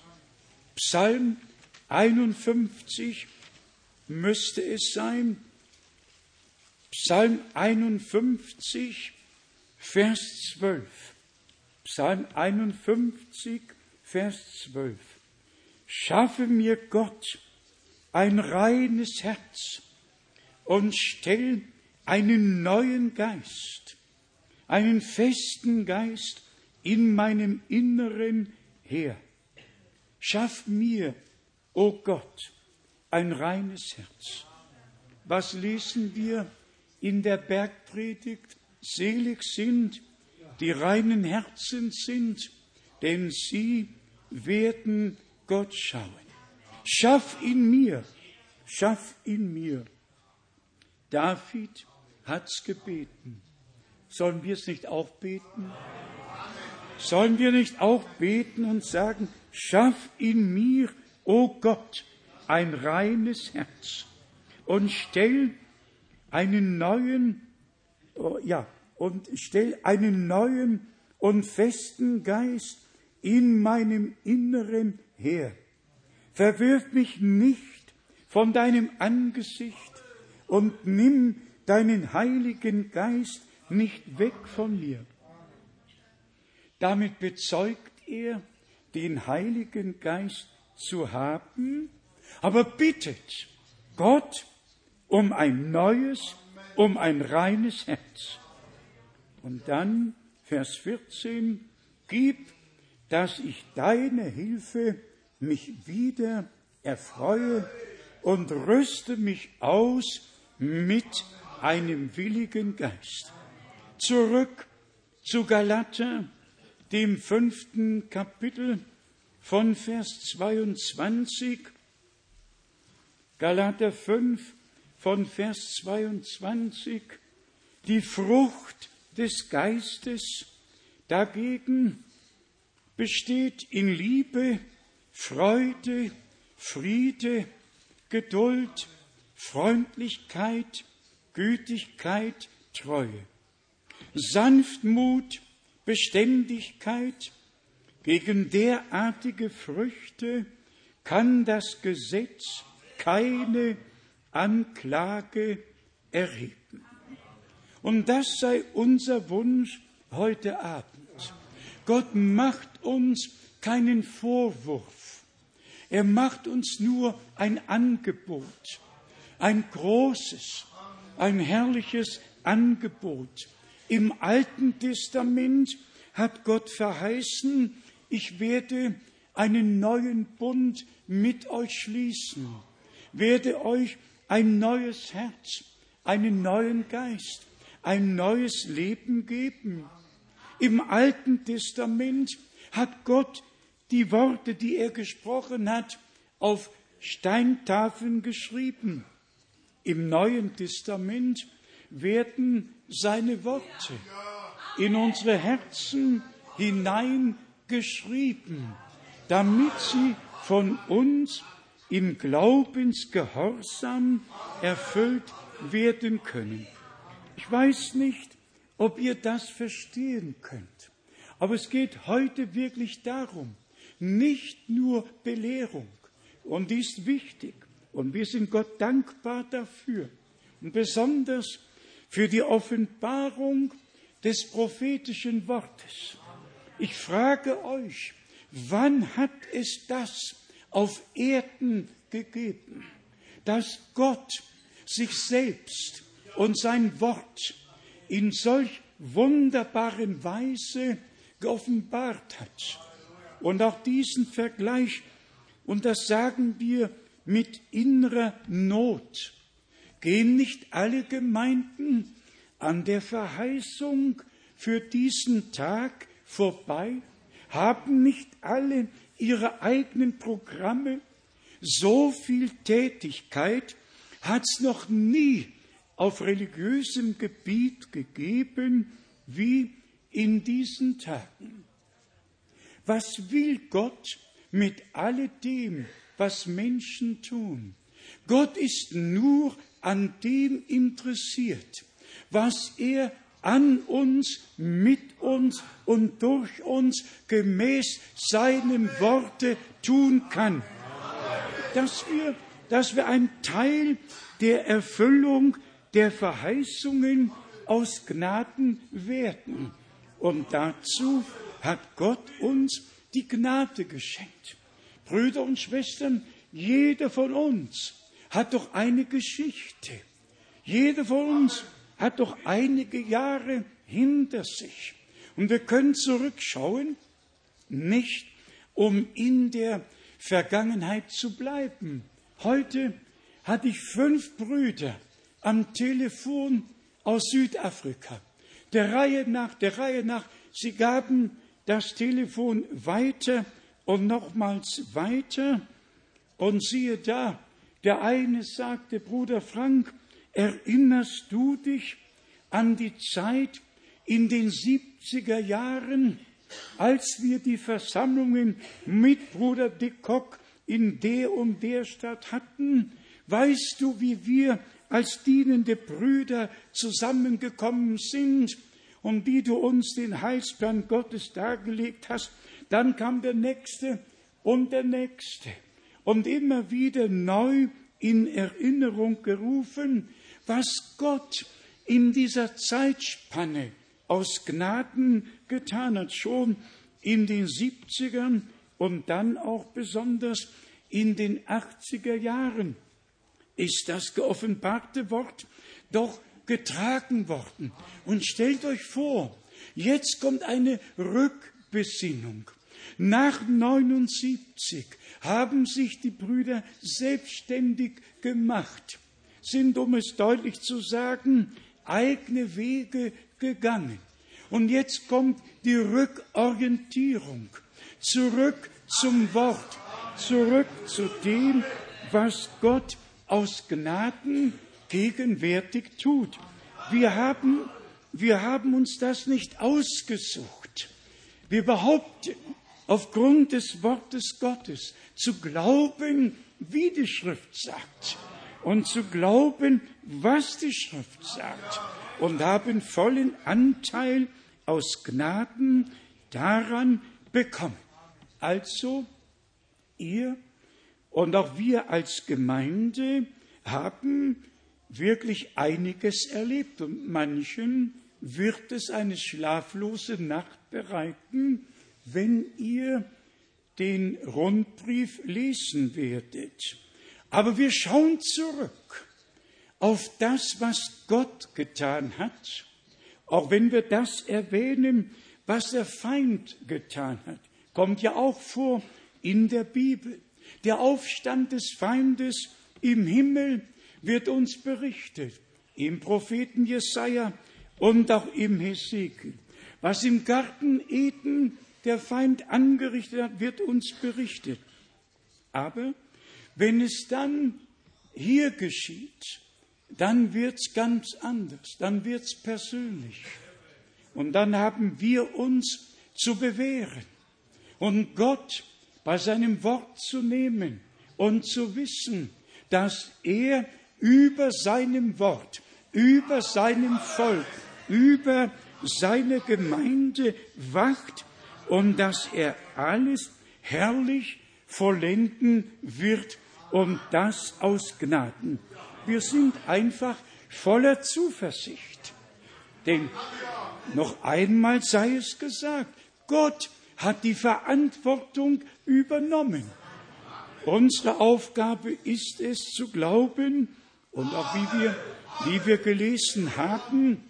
Psalm 51 müsste es sein. Psalm 51, Vers 12. Psalm 51, Vers 12. Schaffe mir Gott ein reines Herz und stell einen neuen Geist, einen festen Geist in meinem Inneren her. Schaff mir, o oh Gott, ein reines Herz. Was lesen wir in der Bergpredigt? Selig sind, die reinen Herzen sind, denn sie werden Gott schauen. Schaff in mir, schaff in mir. David hat's gebeten. Sollen wir es nicht auch beten? Sollen wir nicht auch beten und sagen, schaff in mir, o oh Gott, ein reines Herz und stell einen neuen, oh, ja, und stell einen neuen und festen Geist in meinem Inneren her. verwirf mich nicht von deinem Angesicht und nimm deinen Heiligen Geist nicht weg von mir. Damit bezeugt er, den Heiligen Geist zu haben, aber bittet Gott um ein neues, um ein reines Herz. Und dann Vers 14, gib, dass ich deine Hilfe mich wieder erfreue und rüste mich aus mit einem willigen Geist. Zurück zu Galater, dem fünften Kapitel von Vers 22. Galater 5 von Vers 22. Die Frucht des Geistes dagegen besteht in Liebe, Freude, Friede, Geduld, Freundlichkeit, Gütigkeit, Treue, Sanftmut, Beständigkeit, gegen derartige Früchte kann das Gesetz keine Anklage erheben. Und das sei unser Wunsch heute Abend. Gott macht uns keinen Vorwurf. Er macht uns nur ein Angebot, ein großes, ein herrliches Angebot. Im Alten Testament hat Gott verheißen, ich werde einen neuen Bund mit euch schließen, werde euch ein neues Herz, einen neuen Geist, ein neues Leben geben. Im Alten Testament hat Gott die Worte, die er gesprochen hat, auf Steintafeln geschrieben. Im Neuen Testament werden seine Worte in unsere Herzen hineingeschrieben, damit sie von uns im Glaubensgehorsam erfüllt werden können. Ich weiß nicht, ob ihr das verstehen könnt, aber es geht heute wirklich darum, nicht nur Belehrung, und die ist wichtig, und wir sind Gott dankbar dafür. Und besonders für die Offenbarung des prophetischen Wortes. Ich frage euch, wann hat es das auf Erden gegeben, dass Gott sich selbst und sein Wort in solch wunderbaren Weise geoffenbart hat? Und auch diesen Vergleich, und das sagen wir mit innerer Not gehen nicht alle Gemeinden an der Verheißung für diesen Tag vorbei? Haben nicht alle ihre eigenen Programme? So viel Tätigkeit hat es noch nie auf religiösem Gebiet gegeben wie in diesen Tagen. Was will Gott mit alledem, was Menschen tun. Gott ist nur an dem interessiert, was er an uns, mit uns und durch uns gemäß seinem Worte tun kann. Dass wir, dass wir ein Teil der Erfüllung der Verheißungen aus Gnaden werden. Und dazu hat Gott uns die Gnade geschenkt. Brüder und Schwestern, jeder von uns hat doch eine Geschichte. Jeder von uns hat doch einige Jahre hinter sich. Und wir können zurückschauen, nicht um in der Vergangenheit zu bleiben. Heute hatte ich fünf Brüder am Telefon aus Südafrika. Der Reihe nach, der Reihe nach, sie gaben das Telefon weiter und nochmals weiter. Und siehe da, der eine sagte, Bruder Frank, erinnerst du dich an die Zeit in den 70er Jahren, als wir die Versammlungen mit Bruder de Kock in der und der Stadt hatten? Weißt du, wie wir als dienende Brüder zusammengekommen sind und wie du uns den Heilsplan Gottes dargelegt hast? Dann kam der Nächste und der Nächste. Und immer wieder neu in Erinnerung gerufen, was Gott in dieser Zeitspanne aus Gnaden getan hat, schon in den 70ern und dann auch besonders in den 80er Jahren ist das geoffenbarte Wort doch getragen worden. Und stellt euch vor, jetzt kommt eine Rückbesinnung. Nach 79 haben sich die Brüder selbstständig gemacht, sind, um es deutlich zu sagen, eigene Wege gegangen. Und jetzt kommt die Rückorientierung, zurück zum Wort, zurück zu dem, was Gott aus Gnaden gegenwärtig tut. Wir haben, wir haben uns das nicht ausgesucht. Wir behaupten aufgrund des Wortes Gottes zu glauben, wie die Schrift sagt und zu glauben, was die Schrift sagt und haben vollen Anteil aus Gnaden daran bekommen. Also ihr und auch wir als Gemeinde haben wirklich einiges erlebt und manchen wird es eine schlaflose Nacht bereiten, wenn ihr den Rundbrief lesen werdet. Aber wir schauen zurück auf das, was Gott getan hat, auch wenn wir das erwähnen, was der Feind getan hat, kommt ja auch vor in der Bibel. Der Aufstand des Feindes im Himmel wird uns berichtet, im Propheten Jesaja und auch im Hesekiel. Was im Garten Eden der Feind angerichtet hat, wird uns berichtet. Aber wenn es dann hier geschieht, dann wird es ganz anders, dann wird es persönlich. Und dann haben wir uns zu bewähren und Gott bei seinem Wort zu nehmen und zu wissen, dass er über seinem Wort, über seinem Volk, über seine Gemeinde wacht und dass er alles herrlich vollenden wird und das aus Gnaden. Wir sind einfach voller Zuversicht. Denn noch einmal sei es gesagt, Gott hat die Verantwortung übernommen. Unsere Aufgabe ist es zu glauben und auch wie wir, wie wir gelesen haben,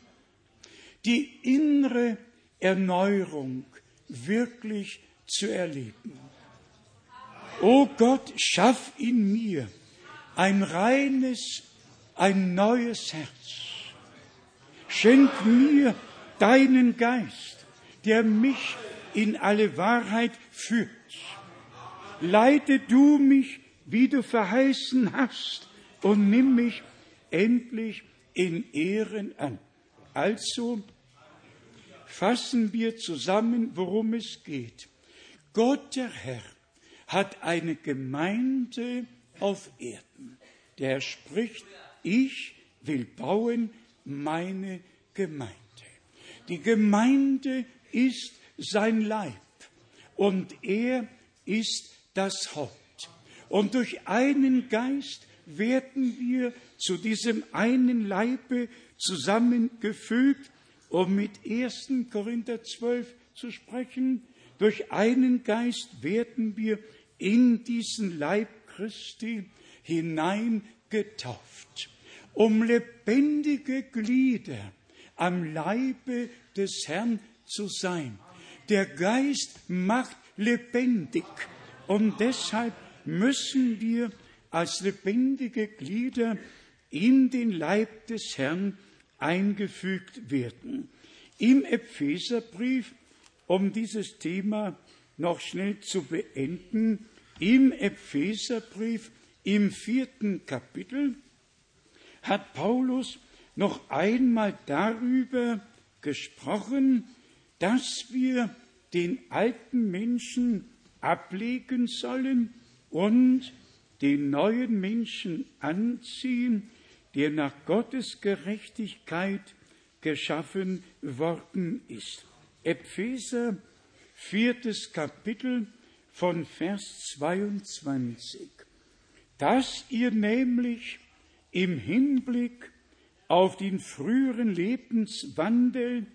die innere Erneuerung wirklich zu erleben. O Gott, schaff in mir ein reines, ein neues Herz. Schenk mir deinen Geist, der mich in alle Wahrheit führt. Leite du mich, wie du verheißen hast, und nimm mich endlich in Ehren an. Also fassen wir zusammen, worum es geht. Gott der Herr hat eine Gemeinde auf Erden. Der spricht, ich will bauen meine Gemeinde. Die Gemeinde ist sein Leib und er ist das Haupt. Und durch einen Geist werden wir zu diesem einen Leibe zusammengefügt, um mit 1. Korinther 12 zu sprechen. Durch einen Geist werden wir in diesen Leib Christi hineingetauft, um lebendige Glieder am Leibe des Herrn zu sein. Der Geist macht lebendig und deshalb müssen wir als lebendige Glieder in den Leib des Herrn eingefügt werden. Im Epheserbrief, um dieses Thema noch schnell zu beenden, im Epheserbrief im vierten Kapitel hat Paulus noch einmal darüber gesprochen, dass wir den alten Menschen ablegen sollen und den neuen Menschen anziehen, der nach Gottes Gerechtigkeit geschaffen worden ist. Epheser, viertes Kapitel von Vers 22. dass ihr nämlich im Hinblick auf den früheren Lebenswandel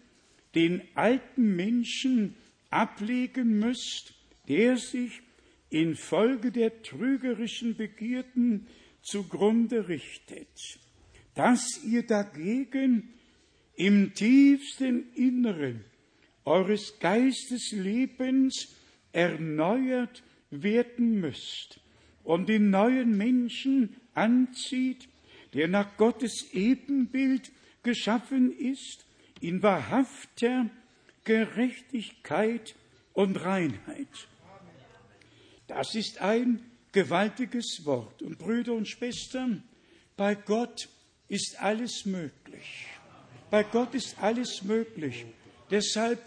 den alten Menschen ablegen müsst, der sich infolge der trügerischen Begierden zugrunde richtet, dass ihr dagegen im tiefsten Inneren eures Geisteslebens erneuert werden müsst und den neuen Menschen anzieht, der nach Gottes Ebenbild geschaffen ist, in wahrhafter Gerechtigkeit und Reinheit. Das ist ein gewaltiges Wort. Und Brüder und Schwestern, bei Gott ist alles möglich. Bei Gott ist alles möglich. Deshalb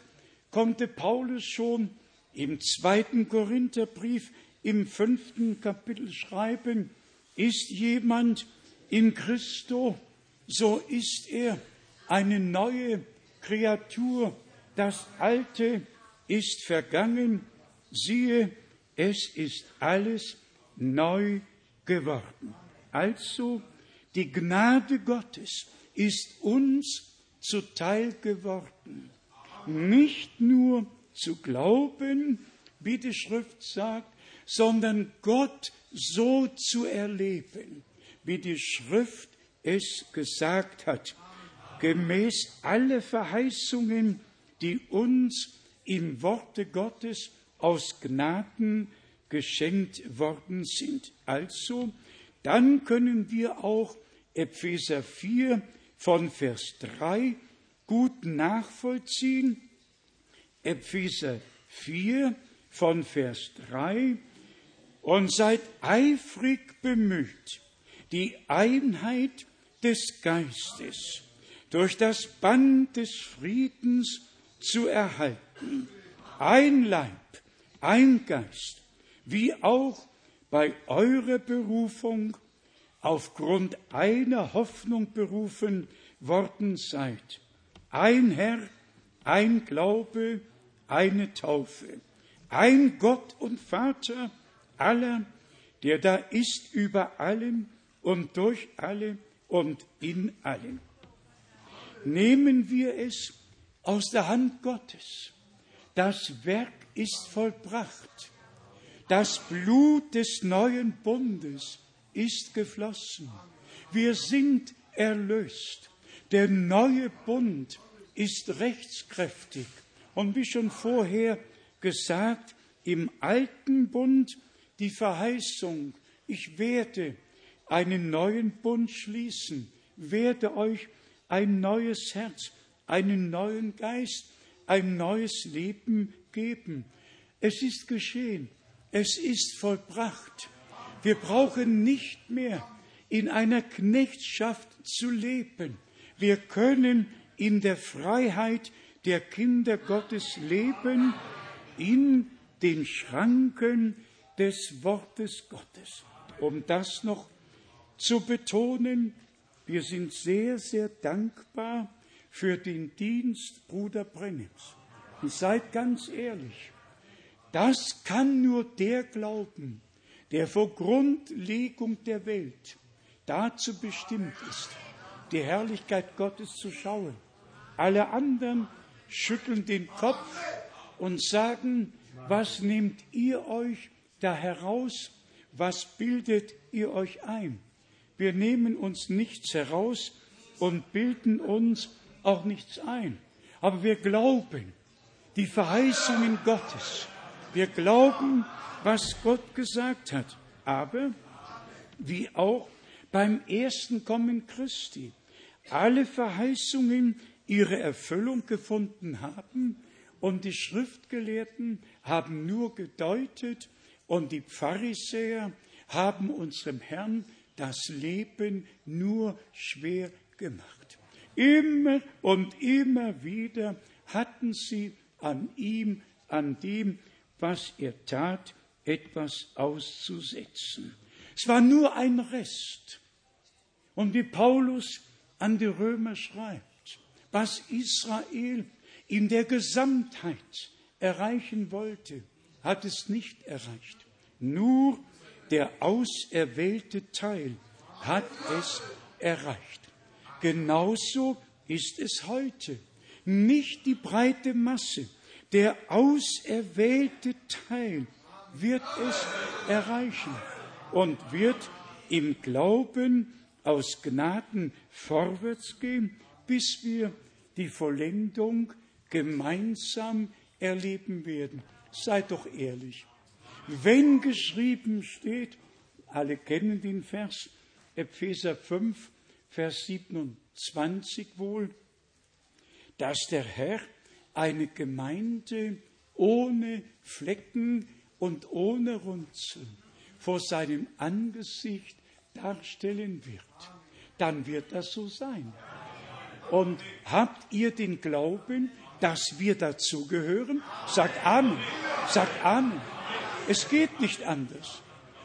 konnte Paulus schon im zweiten Korintherbrief im fünften Kapitel schreiben, ist jemand in Christo, so ist er eine neue Kreatur. Das Alte ist vergangen, siehe, es ist alles neu geworden. Also die Gnade Gottes ist uns zuteil geworden. Nicht nur zu glauben, wie die Schrift sagt, sondern Gott so zu erleben, wie die Schrift es gesagt hat, gemäß alle Verheißungen, die uns im Worte Gottes aus Gnaden geschenkt worden sind. Also, dann können wir auch Epheser 4 von Vers 3 gut nachvollziehen. Epheser 4 von Vers 3 und seid eifrig bemüht, die Einheit des Geistes durch das Band des Friedens zu erhalten. Ein Leib, ein Geist, wie auch bei eurer Berufung aufgrund einer Hoffnung berufen worden seid. Ein Herr, ein Glaube, eine Taufe, ein Gott und Vater aller, der da ist über allen und durch alle und in allen. Nehmen wir es aus der Hand Gottes. Das Werk ist vollbracht. Das Blut des neuen Bundes ist geflossen. Wir sind erlöst. Der neue Bund ist rechtskräftig. Und wie schon vorher gesagt, im alten Bund die Verheißung, ich werde einen neuen Bund schließen, werde euch ein neues Herz, einen neuen Geist, ein neues Leben geben. Es ist geschehen. Es ist vollbracht. Wir brauchen nicht mehr in einer Knechtschaft zu leben. Wir können in der Freiheit der Kinder Gottes leben, in den Schranken des Wortes Gottes. Um das noch zu betonen, wir sind sehr, sehr dankbar für den Dienst Bruder Brennims. Und seid ganz ehrlich, das kann nur der glauben, der vor Grundlegung der Welt dazu bestimmt ist, die Herrlichkeit Gottes zu schauen. Alle anderen schütteln den Kopf und sagen, was nehmt ihr euch da heraus? Was bildet ihr euch ein? Wir nehmen uns nichts heraus und bilden uns auch nichts ein. Aber wir glauben die Verheißungen Gottes. Wir glauben, was Gott gesagt hat. Aber wie auch beim ersten Kommen Christi alle Verheißungen ihre Erfüllung gefunden haben und die Schriftgelehrten haben nur gedeutet und die Pharisäer haben unserem Herrn das Leben nur schwer gemacht. Immer und immer wieder hatten sie an ihm, an dem, was er tat, etwas auszusetzen. Es war nur ein Rest. Und wie Paulus an die Römer schreibt, was Israel in der Gesamtheit erreichen wollte, hat es nicht erreicht. Nur der auserwählte Teil hat es erreicht. Genauso ist es heute. Nicht die breite Masse, der auserwählte Teil wird es erreichen und wird im Glauben aus Gnaden vorwärts gehen, bis wir die Vollendung gemeinsam erleben werden. Seid doch ehrlich. Wenn geschrieben steht, alle kennen den Vers, Epheser 5, Vers 27 wohl, dass der Herr eine Gemeinde ohne Flecken und ohne Runzeln vor seinem Angesicht darstellen wird, dann wird das so sein. Und habt ihr den Glauben, dass wir dazugehören? Sagt Amen. Sagt Amen. Es geht nicht anders.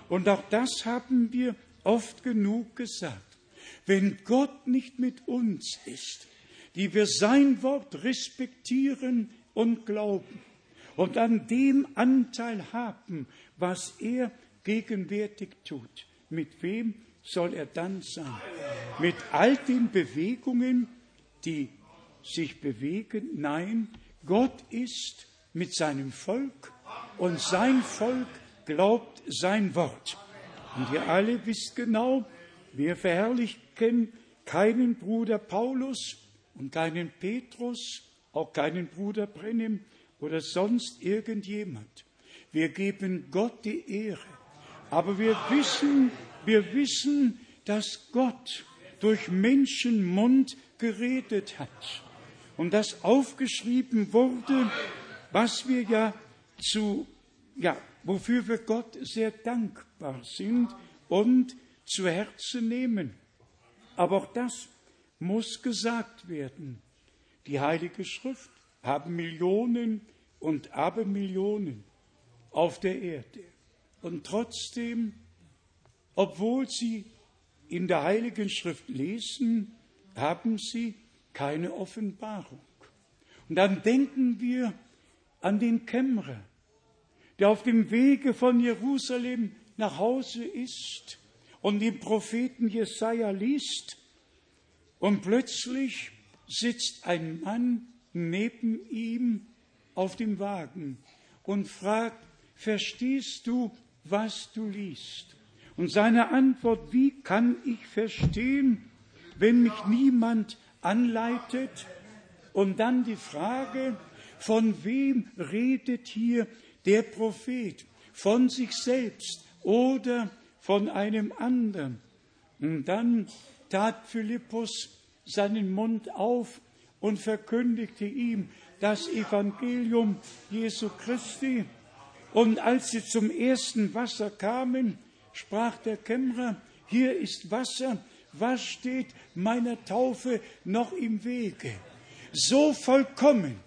Und auch das haben wir oft genug gesagt. Wenn Gott nicht mit uns ist, die wir sein Wort respektieren und glauben und an dem Anteil haben, was er gegenwärtig tut, mit wem soll er dann sein? Mit all den Bewegungen, die sich bewegen? Nein, Gott ist mit seinem Volk und sein Volk glaubt sein Wort. Und ihr alle wisst genau, wir verherrlichen keinen Bruder Paulus und keinen Petrus, auch keinen Bruder Brennim oder sonst irgendjemand. Wir geben Gott die Ehre. Aber wir wissen, wir wissen, dass Gott durch Menschenmund geredet hat und dass aufgeschrieben wurde, was wir ja zu, ja, wofür wir Gott sehr dankbar sind und zu Herzen nehmen. Aber auch das muss gesagt werden. Die Heilige Schrift haben Millionen und Abermillionen auf der Erde. Und trotzdem, obwohl sie in der Heiligen Schrift lesen, haben sie keine Offenbarung. Und dann denken wir an den Kämmerer, der auf dem Wege von Jerusalem nach Hause ist und den Propheten Jesaja liest und plötzlich sitzt ein Mann neben ihm auf dem Wagen und fragt, verstehst du, was du liest? Und seine Antwort, wie kann ich verstehen, wenn mich niemand anleitet? Und dann die Frage, von wem redet hier der Prophet? Von sich selbst oder von einem anderen? Und dann tat Philippus seinen Mund auf und verkündigte ihm das Evangelium Jesu Christi. Und als sie zum ersten Wasser kamen, sprach der Kämmerer, hier ist Wasser, was steht meiner Taufe noch im Wege? So vollkommen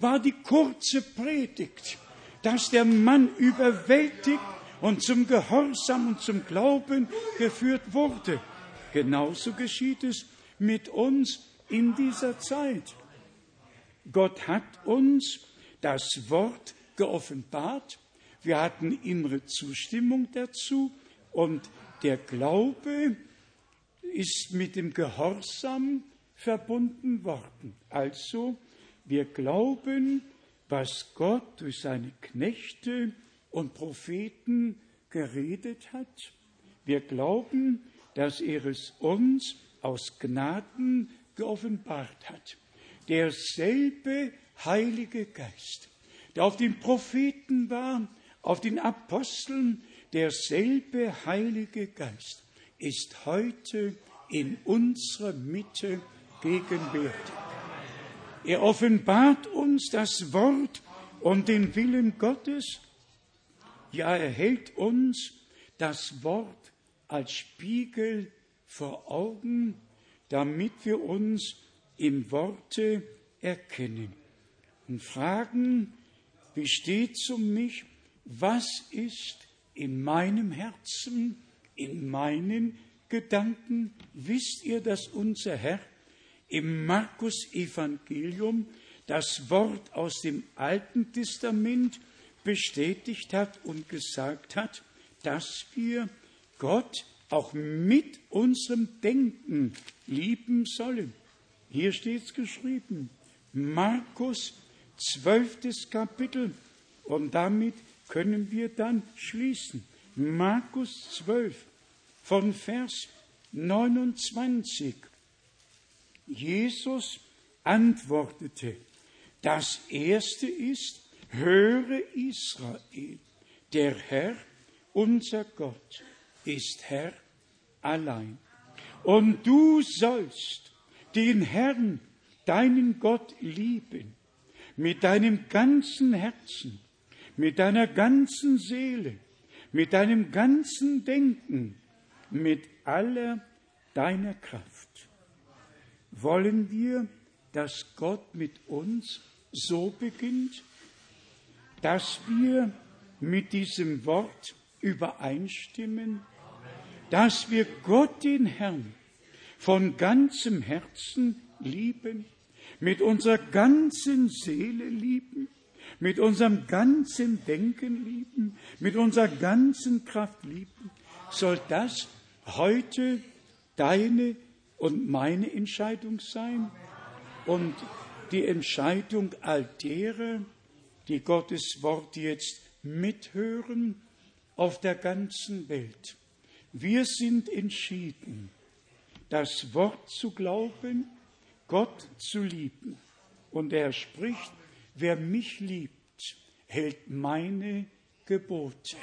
war die kurze Predigt, dass der Mann überwältigt und zum Gehorsam und zum Glauben geführt wurde. Genauso geschieht es mit uns in dieser Zeit. Gott hat uns das Wort geoffenbart. Wir hatten innere Zustimmung dazu und der Glaube ist mit dem Gehorsam verbunden worden. Also, wir glauben, was Gott durch seine Knechte und Propheten geredet hat. Wir glauben, dass er es uns aus Gnaden geoffenbart hat. Derselbe Heilige Geist, der auf den Propheten war, auf den Aposteln, derselbe Heilige Geist ist heute in unserer Mitte gegenwärtig. Er offenbart uns das Wort und den Willen Gottes. Ja, er hält uns das Wort als Spiegel vor Augen, damit wir uns im Worte erkennen und fragen, wie steht's um mich? Was ist in meinem Herzen, in meinen Gedanken? Wisst ihr, dass unser Herr im Markus Evangelium das Wort aus dem Alten Testament bestätigt hat und gesagt hat, dass wir Gott auch mit unserem Denken lieben sollen. Hier steht es geschrieben. Markus, zwölftes Kapitel. Und damit können wir dann schließen. Markus 12 von Vers 29. Jesus antwortete, das erste ist, höre Israel, der Herr, unser Gott, ist Herr allein. Und du sollst den Herrn, deinen Gott lieben, mit deinem ganzen Herzen, mit deiner ganzen Seele, mit deinem ganzen Denken, mit aller deiner Kraft. Wollen wir, dass Gott mit uns so beginnt, dass wir mit diesem Wort übereinstimmen, dass wir Gott den Herrn von ganzem Herzen lieben, mit unserer ganzen Seele lieben, mit unserem ganzen Denken lieben, mit unserer ganzen Kraft lieben, soll das heute deine und meine Entscheidung sein und die Entscheidung all derer, die Gottes Wort jetzt mithören auf der ganzen Welt. Wir sind entschieden, das Wort zu glauben, Gott zu lieben. Und er spricht, wer mich liebt, hält meine Gebote.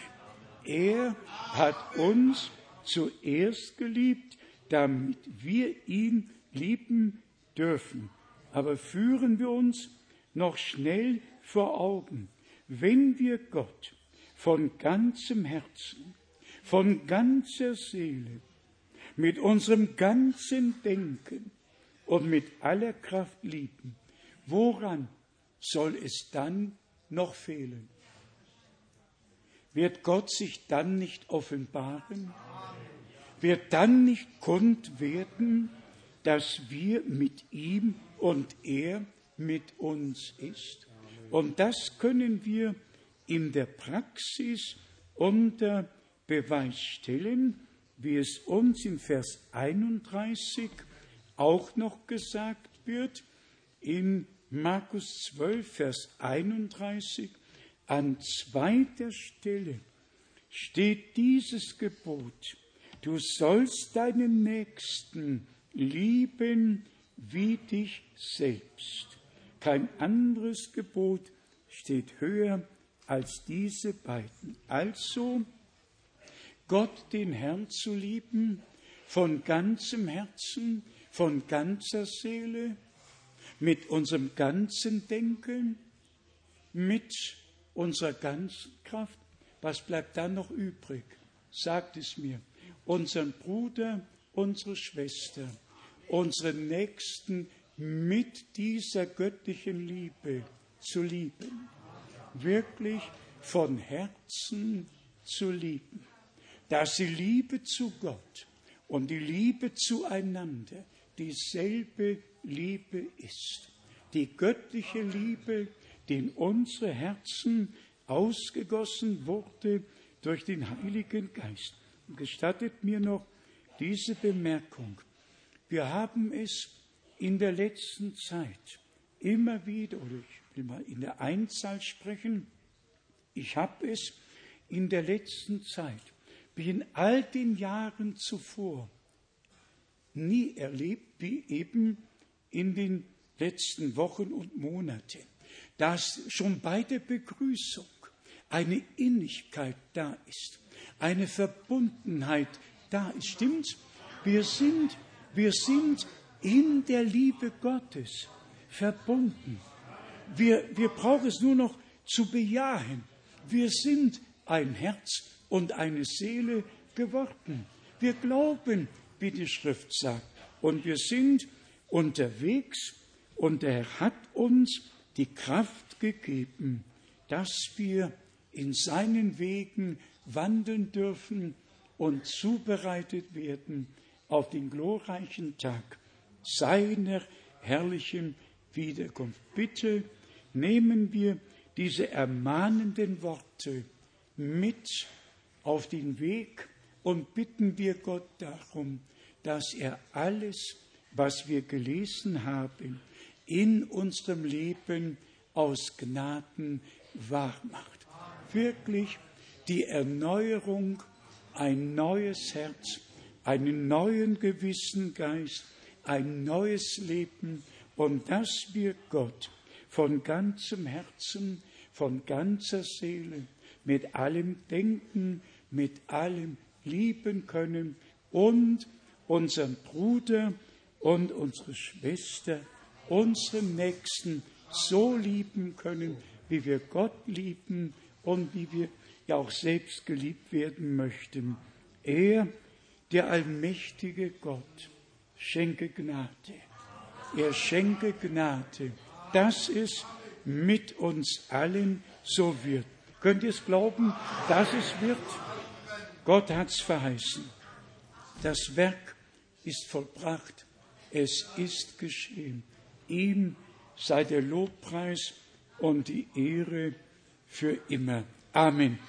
Er hat uns zuerst geliebt, damit wir ihn lieben dürfen. Aber führen wir uns noch schnell vor Augen, wenn wir Gott von ganzem Herzen, von ganzer Seele, mit unserem ganzen Denken und mit aller Kraft lieben, woran soll es dann noch fehlen? Wird Gott sich dann nicht offenbaren? Wird dann nicht kund werden, dass wir mit ihm und er mit uns ist? Und das können wir in der Praxis unter Beweis stellen, wie es uns in Vers 31 auch noch gesagt wird, in Markus 12, Vers 31, an zweiter Stelle steht dieses Gebot, du sollst deinen Nächsten lieben wie dich selbst. Kein anderes Gebot steht höher als diese beiden. Also Gott den Herrn zu lieben von ganzem Herzen, von ganzer Seele, mit unserem ganzen Denken, mit unserer ganzen Kraft. Was bleibt dann noch übrig? Sagt es mir. Unseren Bruder, unsere Schwester, unseren Nächsten mit dieser göttlichen Liebe zu lieben. Wirklich von Herzen zu lieben. Dass die Liebe zu Gott und die Liebe zueinander dieselbe Liebe ist. Die göttliche Liebe, die in unsere Herzen ausgegossen wurde durch den Heiligen Geist. Und gestattet mir noch diese Bemerkung. Wir haben es in der letzten Zeit immer wieder, oder ich will mal in der Einzahl sprechen, ich habe es in der letzten Zeit, wie in all den Jahren zuvor, nie erlebt, wie eben in den letzten Wochen und Monaten, dass schon bei der Begrüßung eine Innigkeit da ist, eine Verbundenheit da ist. Stimmt's? Wir sind, wir sind in der Liebe Gottes verbunden. Wir, wir brauchen es nur noch zu bejahen. Wir sind ein Herz und eine Seele geworden. Wir glauben, wie die Schrift sagt. Und wir sind unterwegs und er hat uns die Kraft gegeben, dass wir in seinen Wegen wandeln dürfen und zubereitet werden auf den glorreichen Tag seiner herrlichen Wiederkunft. Bitte nehmen wir diese ermahnenden Worte mit auf den Weg und bitten wir Gott darum, dass er alles, was wir gelesen haben, in unserem Leben aus Gnaden wahr macht. Wirklich die Erneuerung, ein neues Herz, einen neuen Gewissengeist, ein neues Leben und dass wir Gott von ganzem Herzen, von ganzer Seele, mit allem Denken, mit allem lieben können und unseren Bruder und unsere Schwester, unseren Nächsten so lieben können, wie wir Gott lieben und wie wir ja auch selbst geliebt werden möchten. Er, der allmächtige Gott, schenke Gnade. Er schenke Gnade, dass es mit uns allen so wird. Könnt ihr es glauben, dass es wird? Gott hat es verheißen. Das Werk ist vollbracht. Es ist geschehen. Ihm sei der Lobpreis und die Ehre für immer. Amen.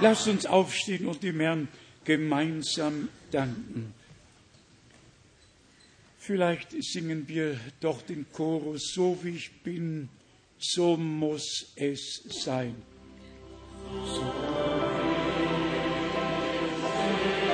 Lasst uns aufstehen und dem Herrn gemeinsam danken. Vielleicht singen wir doch den Chorus, so wie ich bin, so muss es sein. So. Bye.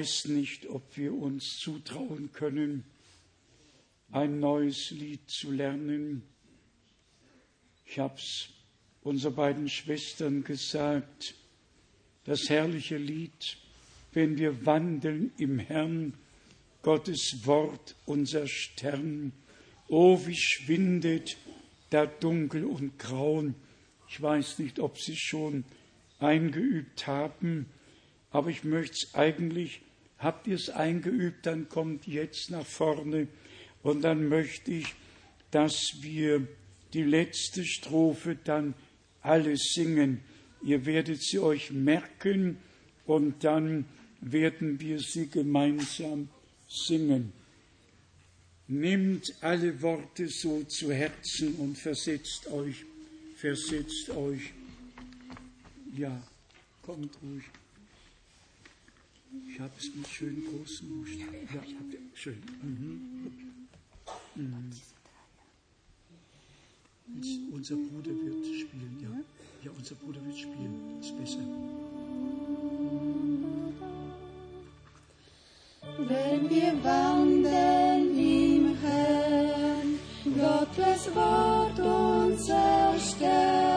Weiß nicht, ob wir uns zutrauen können, ein neues Lied zu lernen. Ich habe es unseren beiden Schwestern gesagt, das herrliche Lied, wenn wir wandeln im Herrn, Gottes Wort, unser Stern. Oh, wie schwindet da dunkel und grauen. Ich weiß nicht, ob Sie schon eingeübt haben, aber ich möchte es eigentlich, habt ihr es eingeübt, dann kommt jetzt nach vorne und dann möchte ich, dass wir die letzte Strophe dann alle singen. Ihr werdet sie euch merken und dann werden wir sie gemeinsam singen. Nehmt alle Worte so zu Herzen und versetzt euch, versetzt euch. Ja, kommt ruhig. Ich habe es mit schönen großen Buchstaben. Ja, ich habe schön. Mhm. Mhm. Unser Bruder wird spielen, ja. Ja, unser Bruder wird spielen. Das ist besser. Wenn wir wandeln im Herrn, Gottes Wort unser Stern,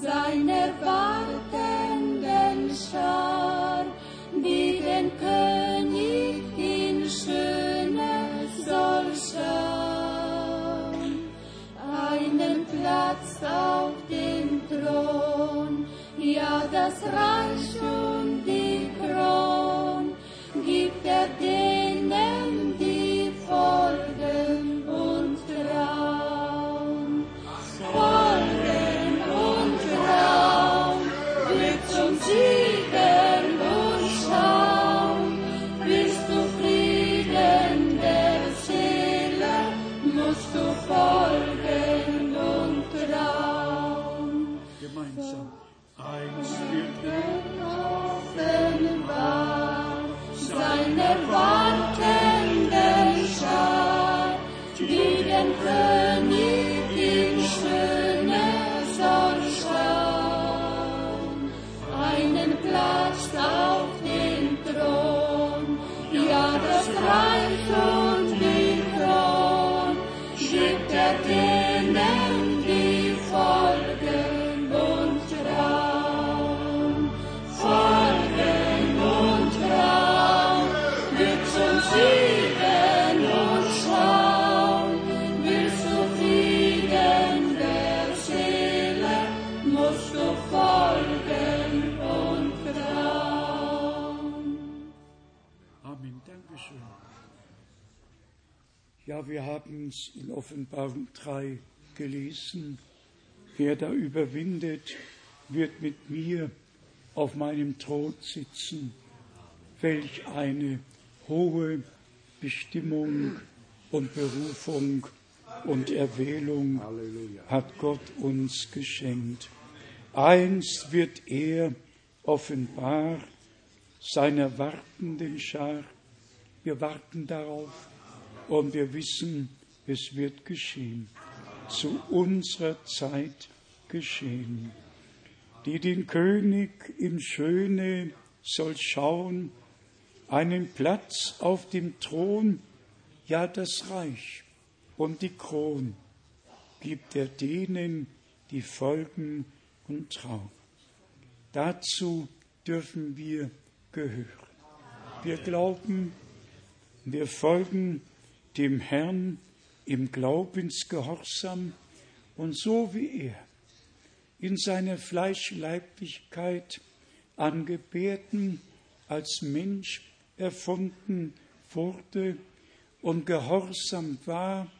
seiner wartenden Schar, die den König in Schöne soll schauen. Einen Platz auf dem Thron, ja das Reich wir haben es in Offenbarung 3 gelesen. Wer da überwindet, wird mit mir auf meinem Thron sitzen. Welch eine hohe Bestimmung und Berufung und Erwählung hat Gott uns geschenkt. Einst wird er offenbar seiner wartenden Schar. Wir warten darauf und wir wissen, es wird geschehen. Zu unserer Zeit geschehen. Die den König in Schöne soll schauen, einen Platz auf dem Thron, ja das Reich und die Kron gibt er denen, die folgen und trauen. Dazu dürfen wir gehören. Wir glauben, wir folgen dem Herrn im Glaubensgehorsam und so wie er in seiner Fleischleiblichkeit angebärten, als Mensch erfunden wurde und gehorsam war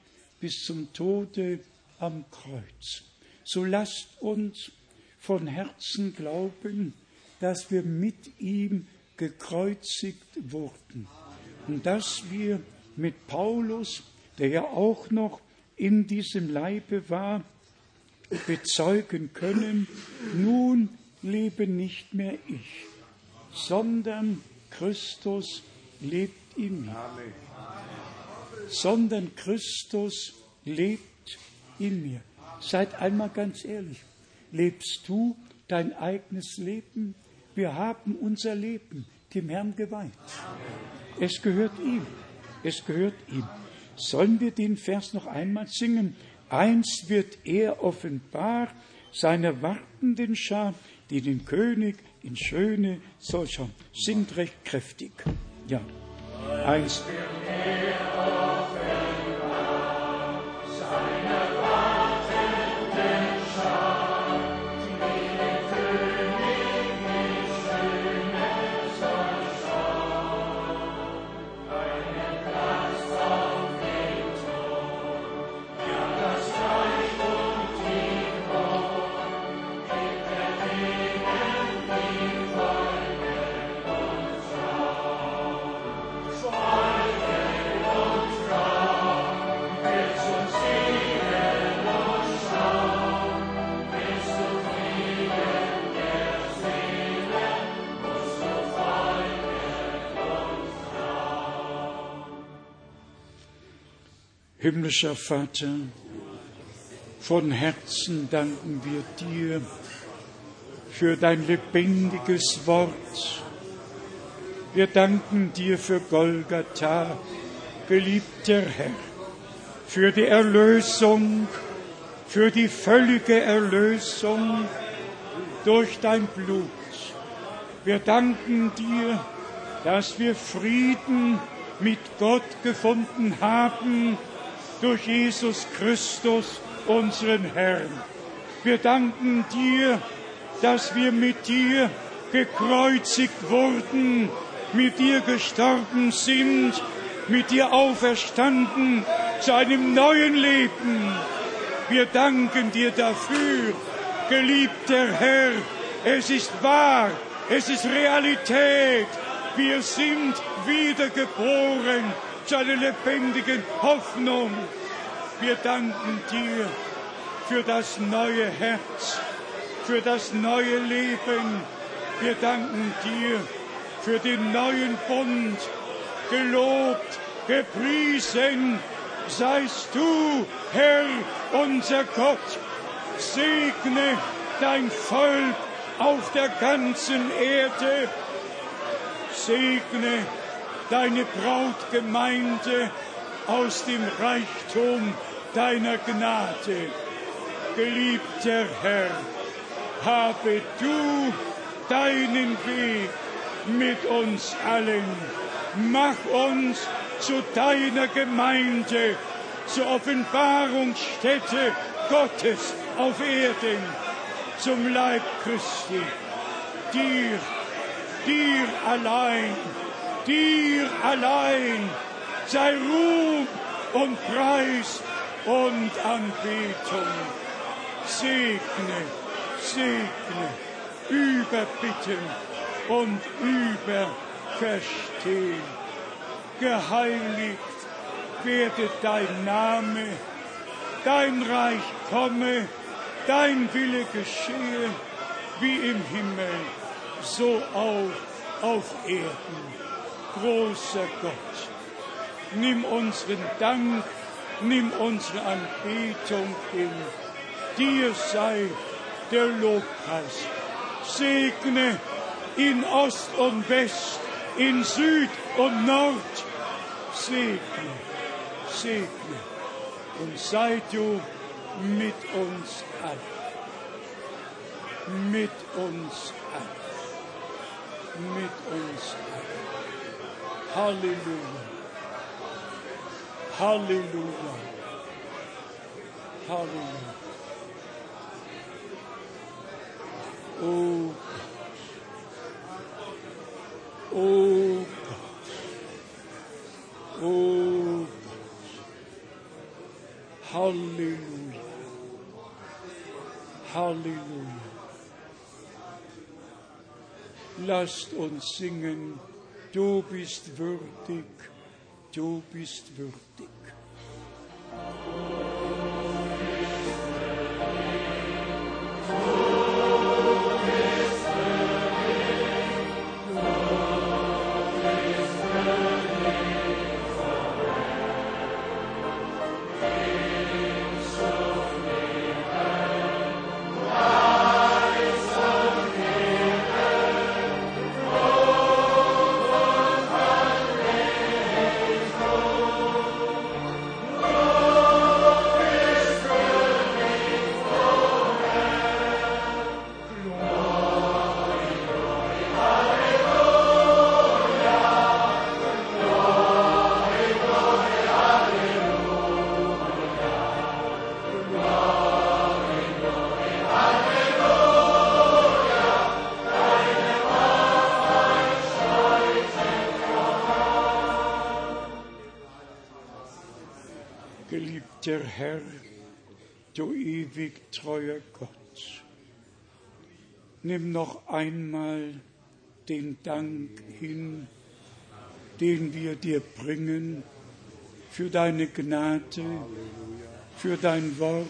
bis zum Tode am Kreuz. So lasst uns von Herzen glauben, dass wir mit ihm gekreuzigt wurden und dass wir mit Paulus, der ja auch noch in diesem Leibe war, bezeugen können, nun lebe nicht mehr ich, sondern Christus lebt in mir. Sondern Christus lebt in mir. Seid einmal ganz ehrlich. Lebst du dein eigenes Leben? Wir haben unser Leben dem Herrn geweiht. Es gehört ihm. Es gehört ihm. Sollen wir den Vers noch einmal singen? Einst wird er offenbar seiner wartenden Schar, die den König in Schöne soll schauen. Singt recht kräftig. Ja. Einst wird Himmlischer Vater, von Herzen danken wir dir für dein lebendiges Wort. Wir danken dir für Golgatha, geliebter Herr, für die Erlösung, für die völlige Erlösung durch dein Blut. Wir danken dir, dass wir Frieden mit Gott gefunden haben durch Jesus Christus, unseren Herrn. Wir danken dir, dass wir mit dir gekreuzigt wurden, mit dir gestorben sind, mit dir auferstanden zu einem neuen Leben. Wir danken dir dafür, geliebter Herr. Es ist wahr, es ist Realität. Wir sind wiedergeboren zu einer lebendigen Hoffnung. Wir danken dir für das neue Herz, für das neue Leben. Wir danken dir für den neuen Bund. Gelobt, gepriesen seist du, Herr, unser Gott. Segne dein Volk auf der ganzen Erde. Segne deine Brautgemeinde aus dem Reichtum deiner Gnade. Geliebter Herr, habe du deinen Weg mit uns allen. Mach uns zu deiner Gemeinde, zur Offenbarungsstätte Gottes auf Erden, zum Leib Christi. Dir, dir allein, dir allein sei Ruhm und Preis und Anbetung. Segne, segne, überbitten und überverstehen. Geheiligt werde dein Name, dein Reich komme, dein Wille geschehe, wie im Himmel, so auch auf Erden. Großer Gott, nimm unseren Dank, nimm unsere Anbetung hin. Dir sei der Lobpreis. Segne in Ost und West, in Süd und Nord. Segne, segne und sei du mit uns allen. Mit uns allen. Mit uns allen. Halleluja. Halleluja. Halleluja. Oh Gott. Oh Gott. Oh Gott. Halleluja. Halleluja. Lasst uns singen, du bist würdig, du bist würdig. Herr, du ewig treuer Gott, nimm noch einmal den Dank hin, den wir dir bringen für deine Gnade, für dein Wort,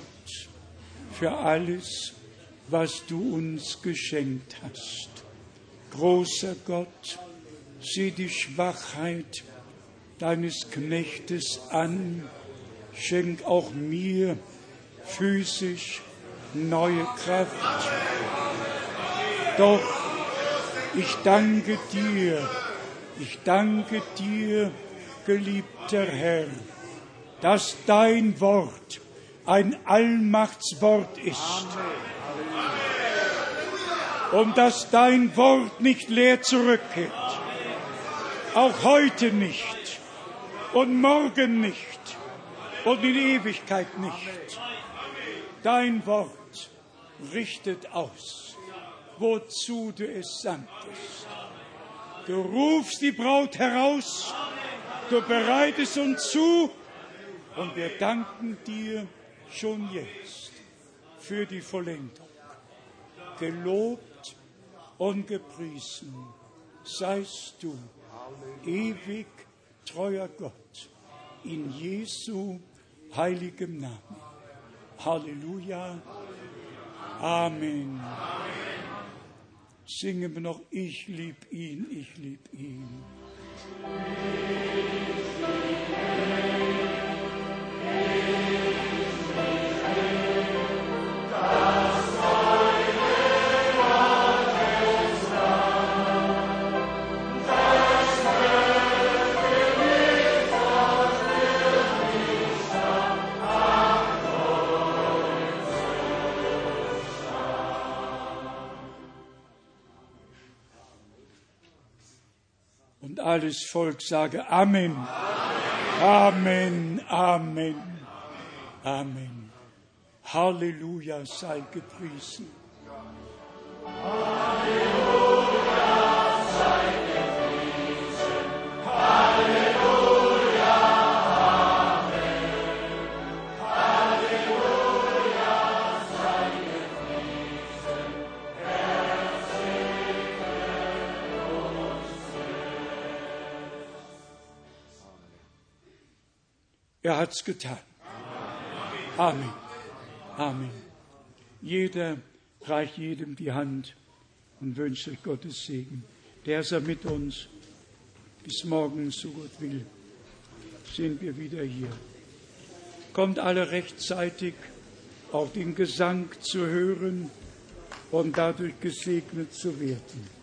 für alles, was du uns geschenkt hast. Großer Gott, sieh die Schwachheit deines Knechtes an, schenk auch mir physisch neue Kraft. Doch ich danke dir, ich danke dir, geliebter Herr, dass dein Wort ein Allmachtswort ist. Und dass dein Wort nicht leer zurückkehrt. Auch heute nicht. Und morgen nicht und in Ewigkeit nicht. Dein Wort richtet aus, wozu du es sandtest. Du rufst die Braut heraus, du bereitest uns zu und wir danken dir schon jetzt für die Vollendung. Gelobt und gepriesen seist du, ewig treuer Gott, in Jesu heiligem Namen. Halleluja. Amen. Singen wir noch, ich lieb ihn, ich lieb ihn. Alles Volk sage Amen. Amen, Amen, Amen. Halleluja sei gepriesen. Er hat's getan. Amen. Amen. Jeder reicht jedem die Hand und wünscht euch Gottes Segen. Der sei mit uns. Bis morgen, so Gott will, sind wir wieder hier. Kommt alle rechtzeitig auf den Gesang zu hören und dadurch gesegnet zu werden.